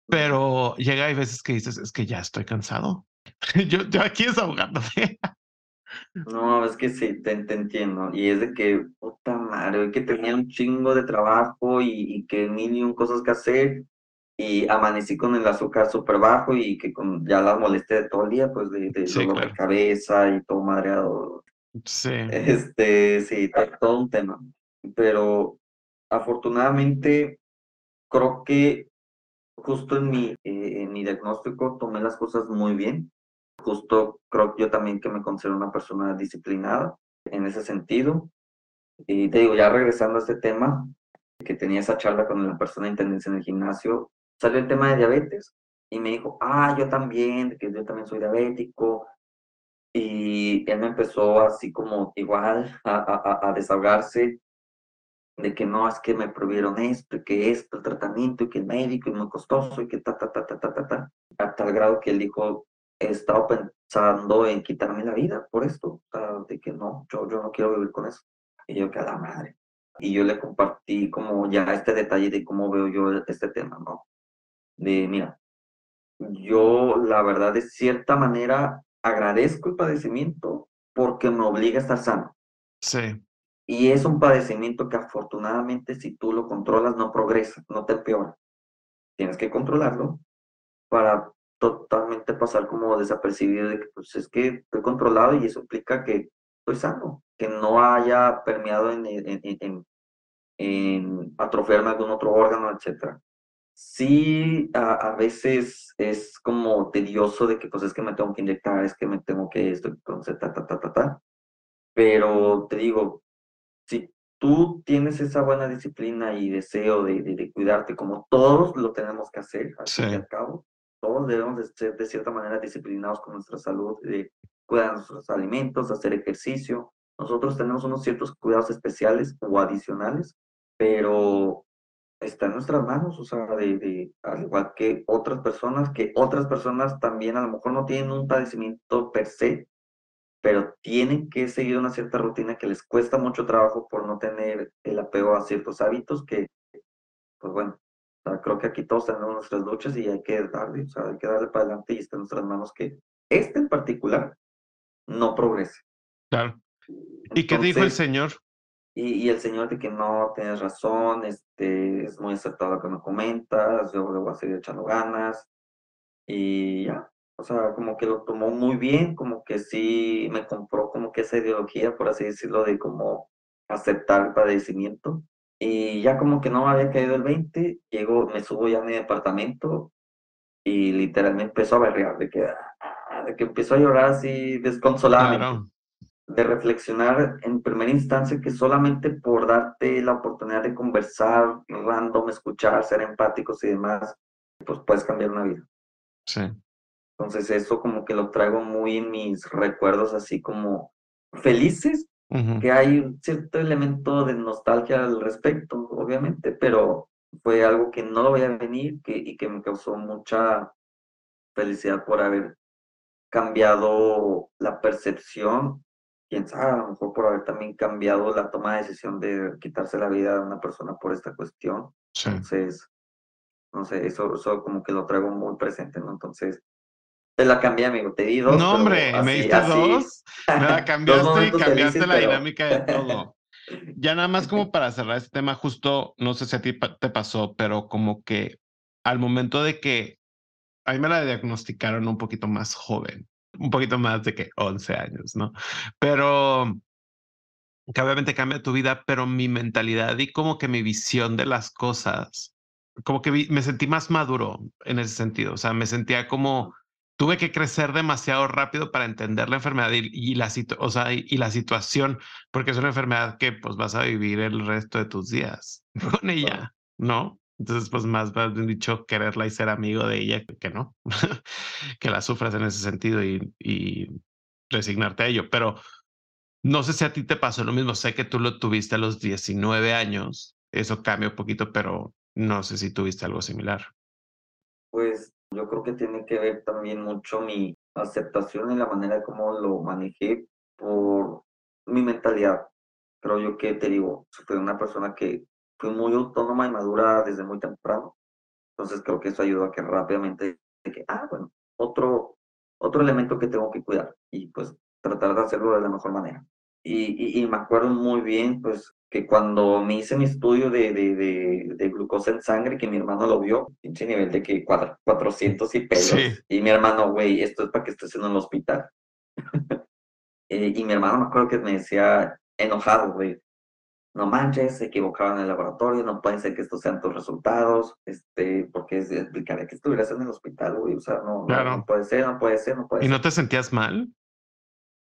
Pero llega hay veces que dices, es que ya estoy cansado. yo, yo aquí desahogándome. No, es que sí, te, entiendo. Y es de que, puta madre, que tenía un chingo de trabajo y, que mil y un cosas que hacer. Y amanecí con el azúcar súper bajo y que con, ya la molesté todo el día, pues de, de dolor de cabeza y todo madreado. Sí. Este, sí, todo un tema. Pero afortunadamente creo que justo en mi, eh, en mi diagnóstico tomé las cosas muy bien. Justo creo yo también que me considero una persona disciplinada en ese sentido. Y te digo, ya regresando a este tema, que tenía esa charla con la persona de intendencia en el gimnasio, salió el tema de diabetes y me dijo, ah, yo también, que yo también soy diabético, y él empezó así como igual a, a, desahogarse de que no, es que me prohibieron esto, que esto, el tratamiento, y que el médico es muy costoso, y que ta, ta, ta, ta, ta, ta, ta, a tal grado que él dijo, he estado pensando en quitarme la vida por esto, de que no, yo, yo no quiero vivir con eso. Y yo, que a la madre. Y yo le compartí como ya este detalle de cómo veo yo este tema, ¿no? De, mira, yo la verdad de cierta manera agradezco el padecimiento porque me obliga a estar sano. Sí. Y es un padecimiento que afortunadamente si tú lo controlas no progresa, no te empeora. Tienes que controlarlo para totalmente pasar como desapercibido de que pues es que estoy controlado y eso implica que estoy sano, que no haya permeado en, en, en, en atrofiarme algún otro órgano, etcétera sí a, veces es como tedioso de que pues es que me tengo que inyectar, es que me tengo que esto, entonces ta, ta, ta, ta, ta. Pero te digo, si tú tienes esa buena disciplina y deseo de, de, cuidarte, como todos lo tenemos que hacer, al fin y al cabo, todos debemos de ser de cierta manera disciplinados con nuestra salud, de cuidar nuestros alimentos, hacer ejercicio. Nosotros tenemos unos ciertos cuidados especiales o adicionales, pero está en nuestras manos, o sea, de, al igual que otras personas, que otras personas también a lo mejor no tienen un padecimiento per se, pero tienen que seguir una cierta rutina que les cuesta mucho trabajo por no tener el apego a ciertos hábitos que, pues bueno, creo que aquí todos tenemos nuestras luchas y hay que darle, o sea, hay que darle para adelante y está en nuestras manos que este en particular no progrese. Claro. ¿Y qué dijo el Señor? Y, el señor de que no, tienes razón, este, es muy acertado lo que me comentas, yo le voy a seguir echando ganas. Y ya, o sea, como que lo tomó muy bien, como que sí me compró como que esa ideología, por así decirlo, de como aceptar el padecimiento. Y ya como que no me había caído el 20, llego, me subo ya a mi departamento y literalmente empezó a berrear, de que, ah, de que empezó a llorar así desconsolado de reflexionar en primera instancia que solamente por darte la oportunidad de conversar, random, escuchar, ser empáticos y demás, pues puedes cambiar una vida. Sí. Entonces eso como que lo traigo muy en mis recuerdos así como felices, que hay un cierto elemento de nostalgia al respecto, obviamente, pero fue algo que no lo voy a venir que, y que me causó mucha felicidad por haber cambiado la percepción quién sabe, a lo mejor por haber también cambiado la toma de decisión de quitarse la vida de una persona por esta cuestión. Entonces, no sé, eso, eso como que lo traigo muy presente, ¿no? Entonces, te la cambié, amigo, te di dos. No, hombre, me diste dos, me la cambiaste y cambiaste la dinámica de todo. Ya nada más como para cerrar este tema, justo, no sé si a ti te pasó, pero como que al momento de que a mí me la diagnosticaron un poquito más joven, un poquito más de que 11 años, ¿no? Pero que obviamente cambia tu vida, pero mi mentalidad y como que mi visión de las cosas, como que me sentí más maduro en ese sentido. O sea, me sentía como tuve que crecer demasiado rápido para entender la enfermedad y, la, o sea, y, la situación, porque es una enfermedad que pues vas a vivir el resto de tus días con ella, ¿no? Entonces, pues más bien dicho, quererla y ser amigo de ella que no, que la sufras en ese sentido y, y, resignarte a ello. Pero no sé si a ti te pasó lo mismo. Sé que tú lo tuviste a los 19 años. Eso cambia un poquito, pero no sé si tuviste algo similar. Pues yo creo que tiene que ver también mucho mi aceptación y la manera como lo manejé por mi mentalidad. Pero yo que te digo, fue una persona que fui muy autónoma y madura desde muy temprano. Entonces creo que eso ayudó a que rápidamente, que, ah, bueno, otro, otro elemento que tengo que cuidar y pues tratar de hacerlo de la mejor manera. Y, y, me acuerdo muy bien, pues, que cuando me hice mi estudio de, de, de, de glucosa en sangre, que mi hermano lo vio, pinche nivel de que 400 y pelos. Y mi hermano, güey, esto es para que estés en el hospital. Eh, y mi hermano me acuerdo que me decía enojado, güey, no manches, se equivocaron en el laboratorio, no puede ser que estos sean tus resultados, este, porque es, explicaré que estuvieras en el hospital, güey, o sea, no, no, puede ser, no puede ser, no puede ser. ¿Y no te sentías mal?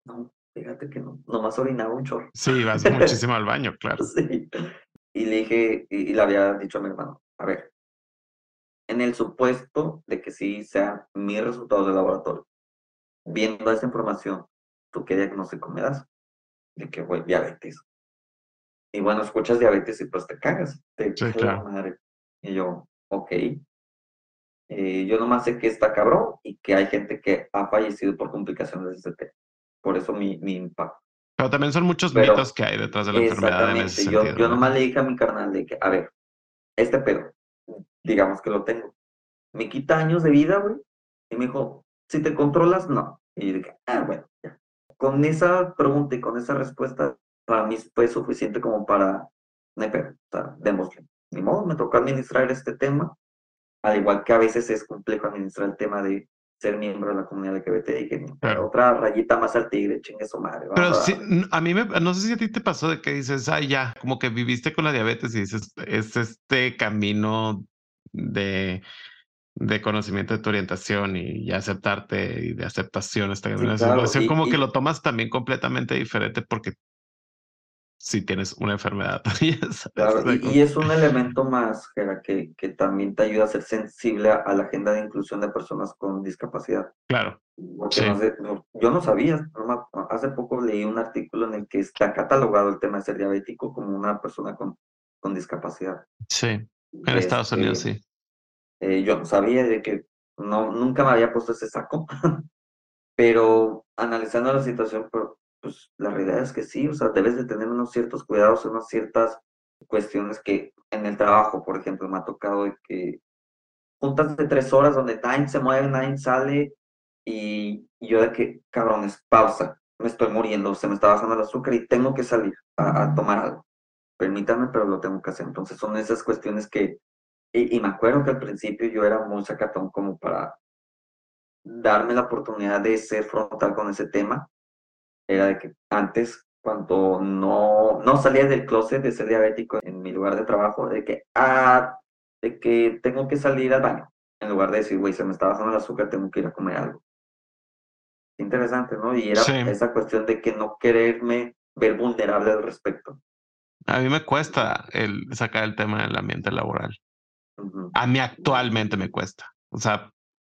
No, fíjate que no, nomás orinaba un chorro. Sí, vas muchísimo al baño, claro. Sí, y le dije, y, le había dicho a mi hermano, a ver, en el supuesto de que sí sean mis resultados de laboratorio, viendo esa información, ¿tú qué diagnóstico me das? De que, güey, diabetes y bueno, escuchas diabetes y pues te cagas. Te sí, claro. madre. Y yo, ok. Eh, yo nomás sé que está cabrón y que hay gente que ha fallecido por complicaciones de ese tema. Por eso mi, mi impacto. Pero también son muchos mitos que hay detrás de la enfermedad en ese yo, sentido. Yo nomás le dije a mi carnal de que, a ver, este pedo, digamos que lo tengo. Me quita años de vida, güey. Y me dijo, si te controlas, no. Y yo dije, ah, bueno, ya. Con esa pregunta y con esa respuesta, para mí fue suficiente como para, no o sea, démosle. Ni modo, me tocó administrar este tema, al igual que a veces es complejo administrar el tema de ser miembro de la comunidad LGBT y que otra rayita más al tigre, chingue su madre. Pero sí, a mí me, no sé si a ti te pasó de que dices, ay, ya, como que viviste con la diabetes y dices, es este camino de, de conocimiento de tu orientación y, aceptarte y de aceptación, esta sí, como que lo tomas también completamente diferente porque si tienes una enfermedad. y, es un elemento más, que, que también te ayuda a ser sensible a, la agenda de inclusión de personas con discapacidad. Claro. yo no sabía, hace poco leí un artículo en el que está catalogado el tema de ser diabético como una persona con, con discapacidad. Sí, en Estados Unidos este, sí. Eh, yo no sabía de que no, nunca me había puesto ese saco, pero analizando la situación, pues la realidad es que sí, o sea, debes de tener unos ciertos cuidados, unas ciertas cuestiones que en el trabajo, por ejemplo, me ha tocado de que juntas de tres horas donde nadie se mueve, nadie sale y, yo de que, cabrones, pausa, me estoy muriendo, se me está bajando el azúcar y tengo que salir a, tomar algo. Permítame, pero lo tengo que hacer. Entonces son esas cuestiones que, y, y me acuerdo que al principio yo era muy sacatón como para darme la oportunidad de ser frontal con ese tema era de que antes, cuando no, no salía del closet de ser diabético en mi lugar de trabajo, de que, ah, de que tengo que salir al baño. en lugar de decir, güey, se me está bajando el azúcar, tengo que ir a comer algo. Interesante, ¿no? Y era esa cuestión de que no quererme ver vulnerable al respecto. A mí me cuesta el sacar el tema del ambiente laboral. A mí actualmente me cuesta. O sea,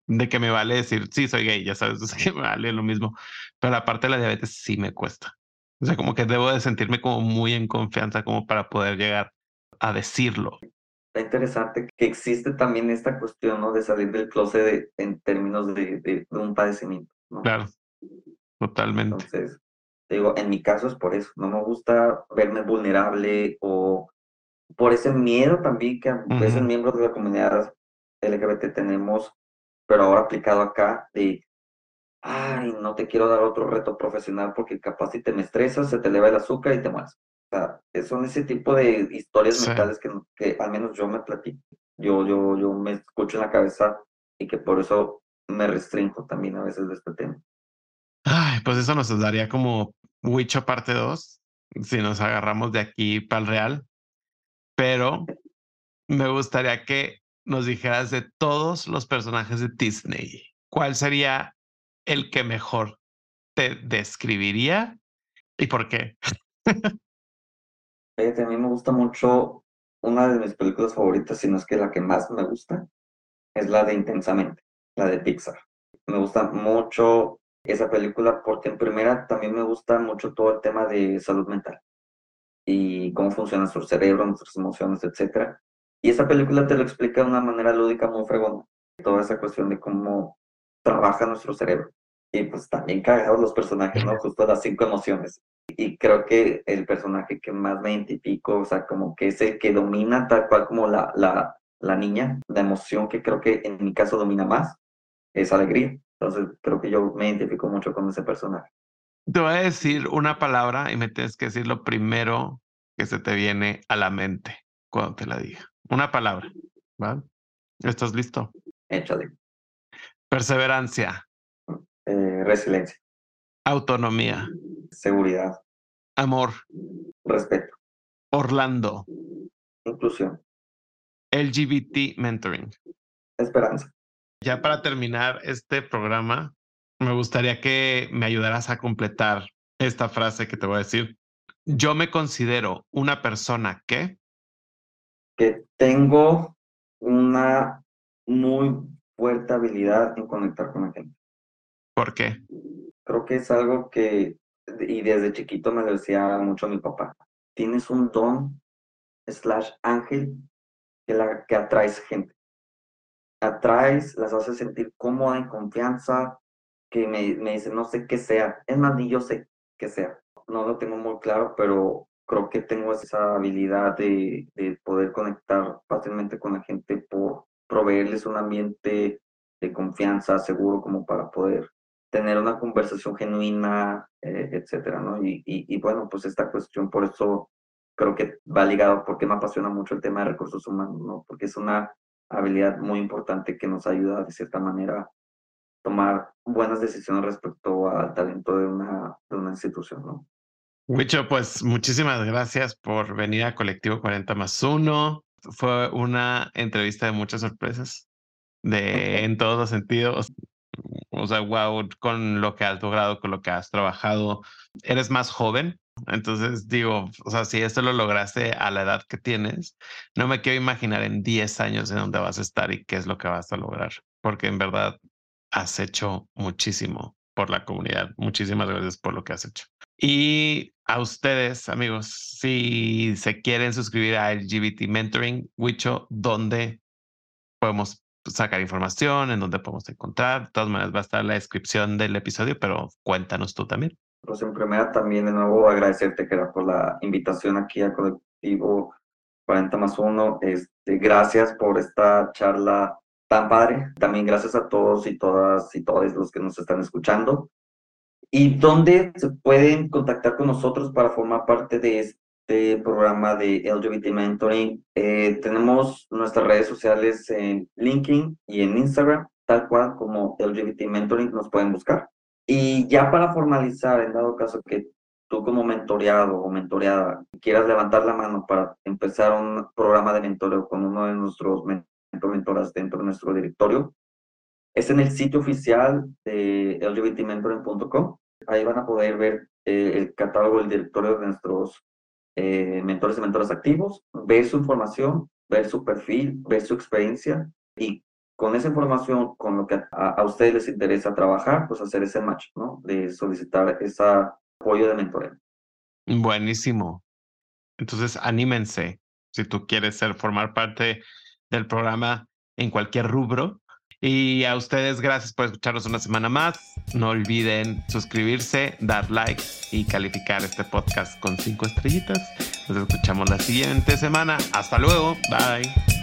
de que me vale decir, sí, soy gay, ya sabes, o que me vale lo mismo. Pero la parte de la diabetes sí me cuesta. O sea, como que debo de sentirme como muy en confianza como para poder llegar a decirlo. Está interesante que existe también esta cuestión, ¿no? De salir del closet en términos de, de, un padecimiento, ¿no? Claro, totalmente. Entonces, digo, en mi caso es por eso, no me gusta verme vulnerable o por ese miedo también que a veces miembros de la comunidad LGBT tenemos, pero ahora aplicado acá, de, ay, no te quiero dar otro reto profesional porque capaz si te me estresas, se te eleva el azúcar y te mueres. O sea, son ese tipo de historias mentales que, que al menos yo me platico. Yo, yo, yo me escucho en la cabeza y que por eso me restringo también a veces de este tema. Ay, pues eso nos daría como Wicho parte 2, si nos agarramos de aquí para el real. Pero me gustaría que nos dijeras de todos los personajes de Disney, ¿cuál sería el que mejor te describiría y por qué? a mí me gusta mucho, una de mis películas favoritas, si no es que la que más me gusta, es la de Intensamente, la de Pixar. Me gusta mucho esa película porque en primera también me gusta mucho todo el tema de salud mental y cómo funciona nuestro cerebro, nuestras emociones, etc. Y esa película te lo explica de una manera lúdica muy fregona, toda esa cuestión de cómo trabaja nuestro cerebro. Y pues también cagados los personajes, ¿no? Justo las cinco emociones. Y creo que el personaje que más me identifico, o sea, como que es el que domina tal cual como la, la, la niña, la emoción que creo que en mi caso domina más, es alegría. Entonces, creo que yo me identifico mucho con ese personaje. Te voy a decir una palabra y me tienes que decir lo primero que se te viene a la mente cuando te la diga. Una palabra. ¿vale? ¿Estás listo? Échale. Perseverancia. Eh, resiliencia. Autonomía. Seguridad. Amor. Respeto. Orlando. Inclusión. LGBT Mentoring. Esperanza. Ya para terminar este programa, me gustaría que me ayudaras a completar esta frase que te voy a decir. Yo me considero una persona que... Que tengo una muy fuerte habilidad en conectar con la gente. ¿Por qué? Creo que es algo que, y desde chiquito me lo decía mucho mi papá, tienes un don slash ángel que, la, que atraes gente atraes, las haces sentir cómoda, en confianza, que me, me dicen, no sé qué sea. Es más, ni yo sé qué sea. No lo tengo muy claro, pero creo que tengo esa habilidad de, de poder conectar fácilmente con la gente por proveerles un ambiente de confianza, seguro, como para poder tener una conversación genuina, eh, etcétera, ¿no? Y, y, bueno, pues esta cuestión, por eso creo que va ligado, porque me apasiona mucho el tema de recursos humanos, ¿no? Porque es una habilidad muy importante que nos ayuda de cierta manera a tomar buenas decisiones respecto al talento de una, de una institución, ¿no? Wicho, pues muchísimas gracias por venir a Colectivo 40 más 1. Fue una entrevista de muchas sorpresas, de, en todos los sentidos. O sea, wow, con lo que has logrado, con lo que has trabajado. Eres más joven, entonces digo, o sea, si esto lo lograste a la edad que tienes, no me quiero imaginar en 10 años en dónde vas a estar y qué es lo que vas a lograr, porque en verdad has hecho muchísimo por la comunidad. Muchísimas gracias por lo que has hecho. Y a ustedes, amigos, si se quieren suscribir a LGBT Mentoring, Wicho, ¿dónde podemos sacar información? ¿En dónde podemos encontrar? De todas maneras, va a estar la descripción del episodio, pero cuéntanos tú también. Pues en primera también de nuevo agradecerte, que era por la invitación aquí al colectivo 40 más 1. Este, gracias por esta charla tan padre. También gracias a todos y todas y todos los que nos están escuchando. ¿Y dónde se pueden contactar con nosotros para formar parte de este programa de LGBT Mentoring? Eh, tenemos nuestras redes sociales en LinkedIn y en Instagram, tal cual como LGBT Mentoring nos pueden buscar. Y ya para formalizar, en dado caso que tú como mentoreado o mentoreada quieras levantar la mano para empezar un programa de mentoreo con uno de nuestros mentoras dentro de nuestro directorio. Es en el sitio oficial de lgbtmentoring.com. Ahí van a poder ver eh, el catálogo del directorio de nuestros eh, mentores y mentoras activos, ver su información, ver su perfil, ver su experiencia y con esa información, con lo que a, ustedes les interesa trabajar, pues hacer ese match, ¿no? De solicitar ese apoyo de mentoreo. Buenísimo. Entonces, anímense. Si tú quieres ser, formar parte del programa en cualquier rubro, y a ustedes, gracias por escucharnos una semana más. No olviden suscribirse, dar like y calificar este podcast con cinco estrellitas. Nos escuchamos la siguiente semana. Hasta luego. Bye.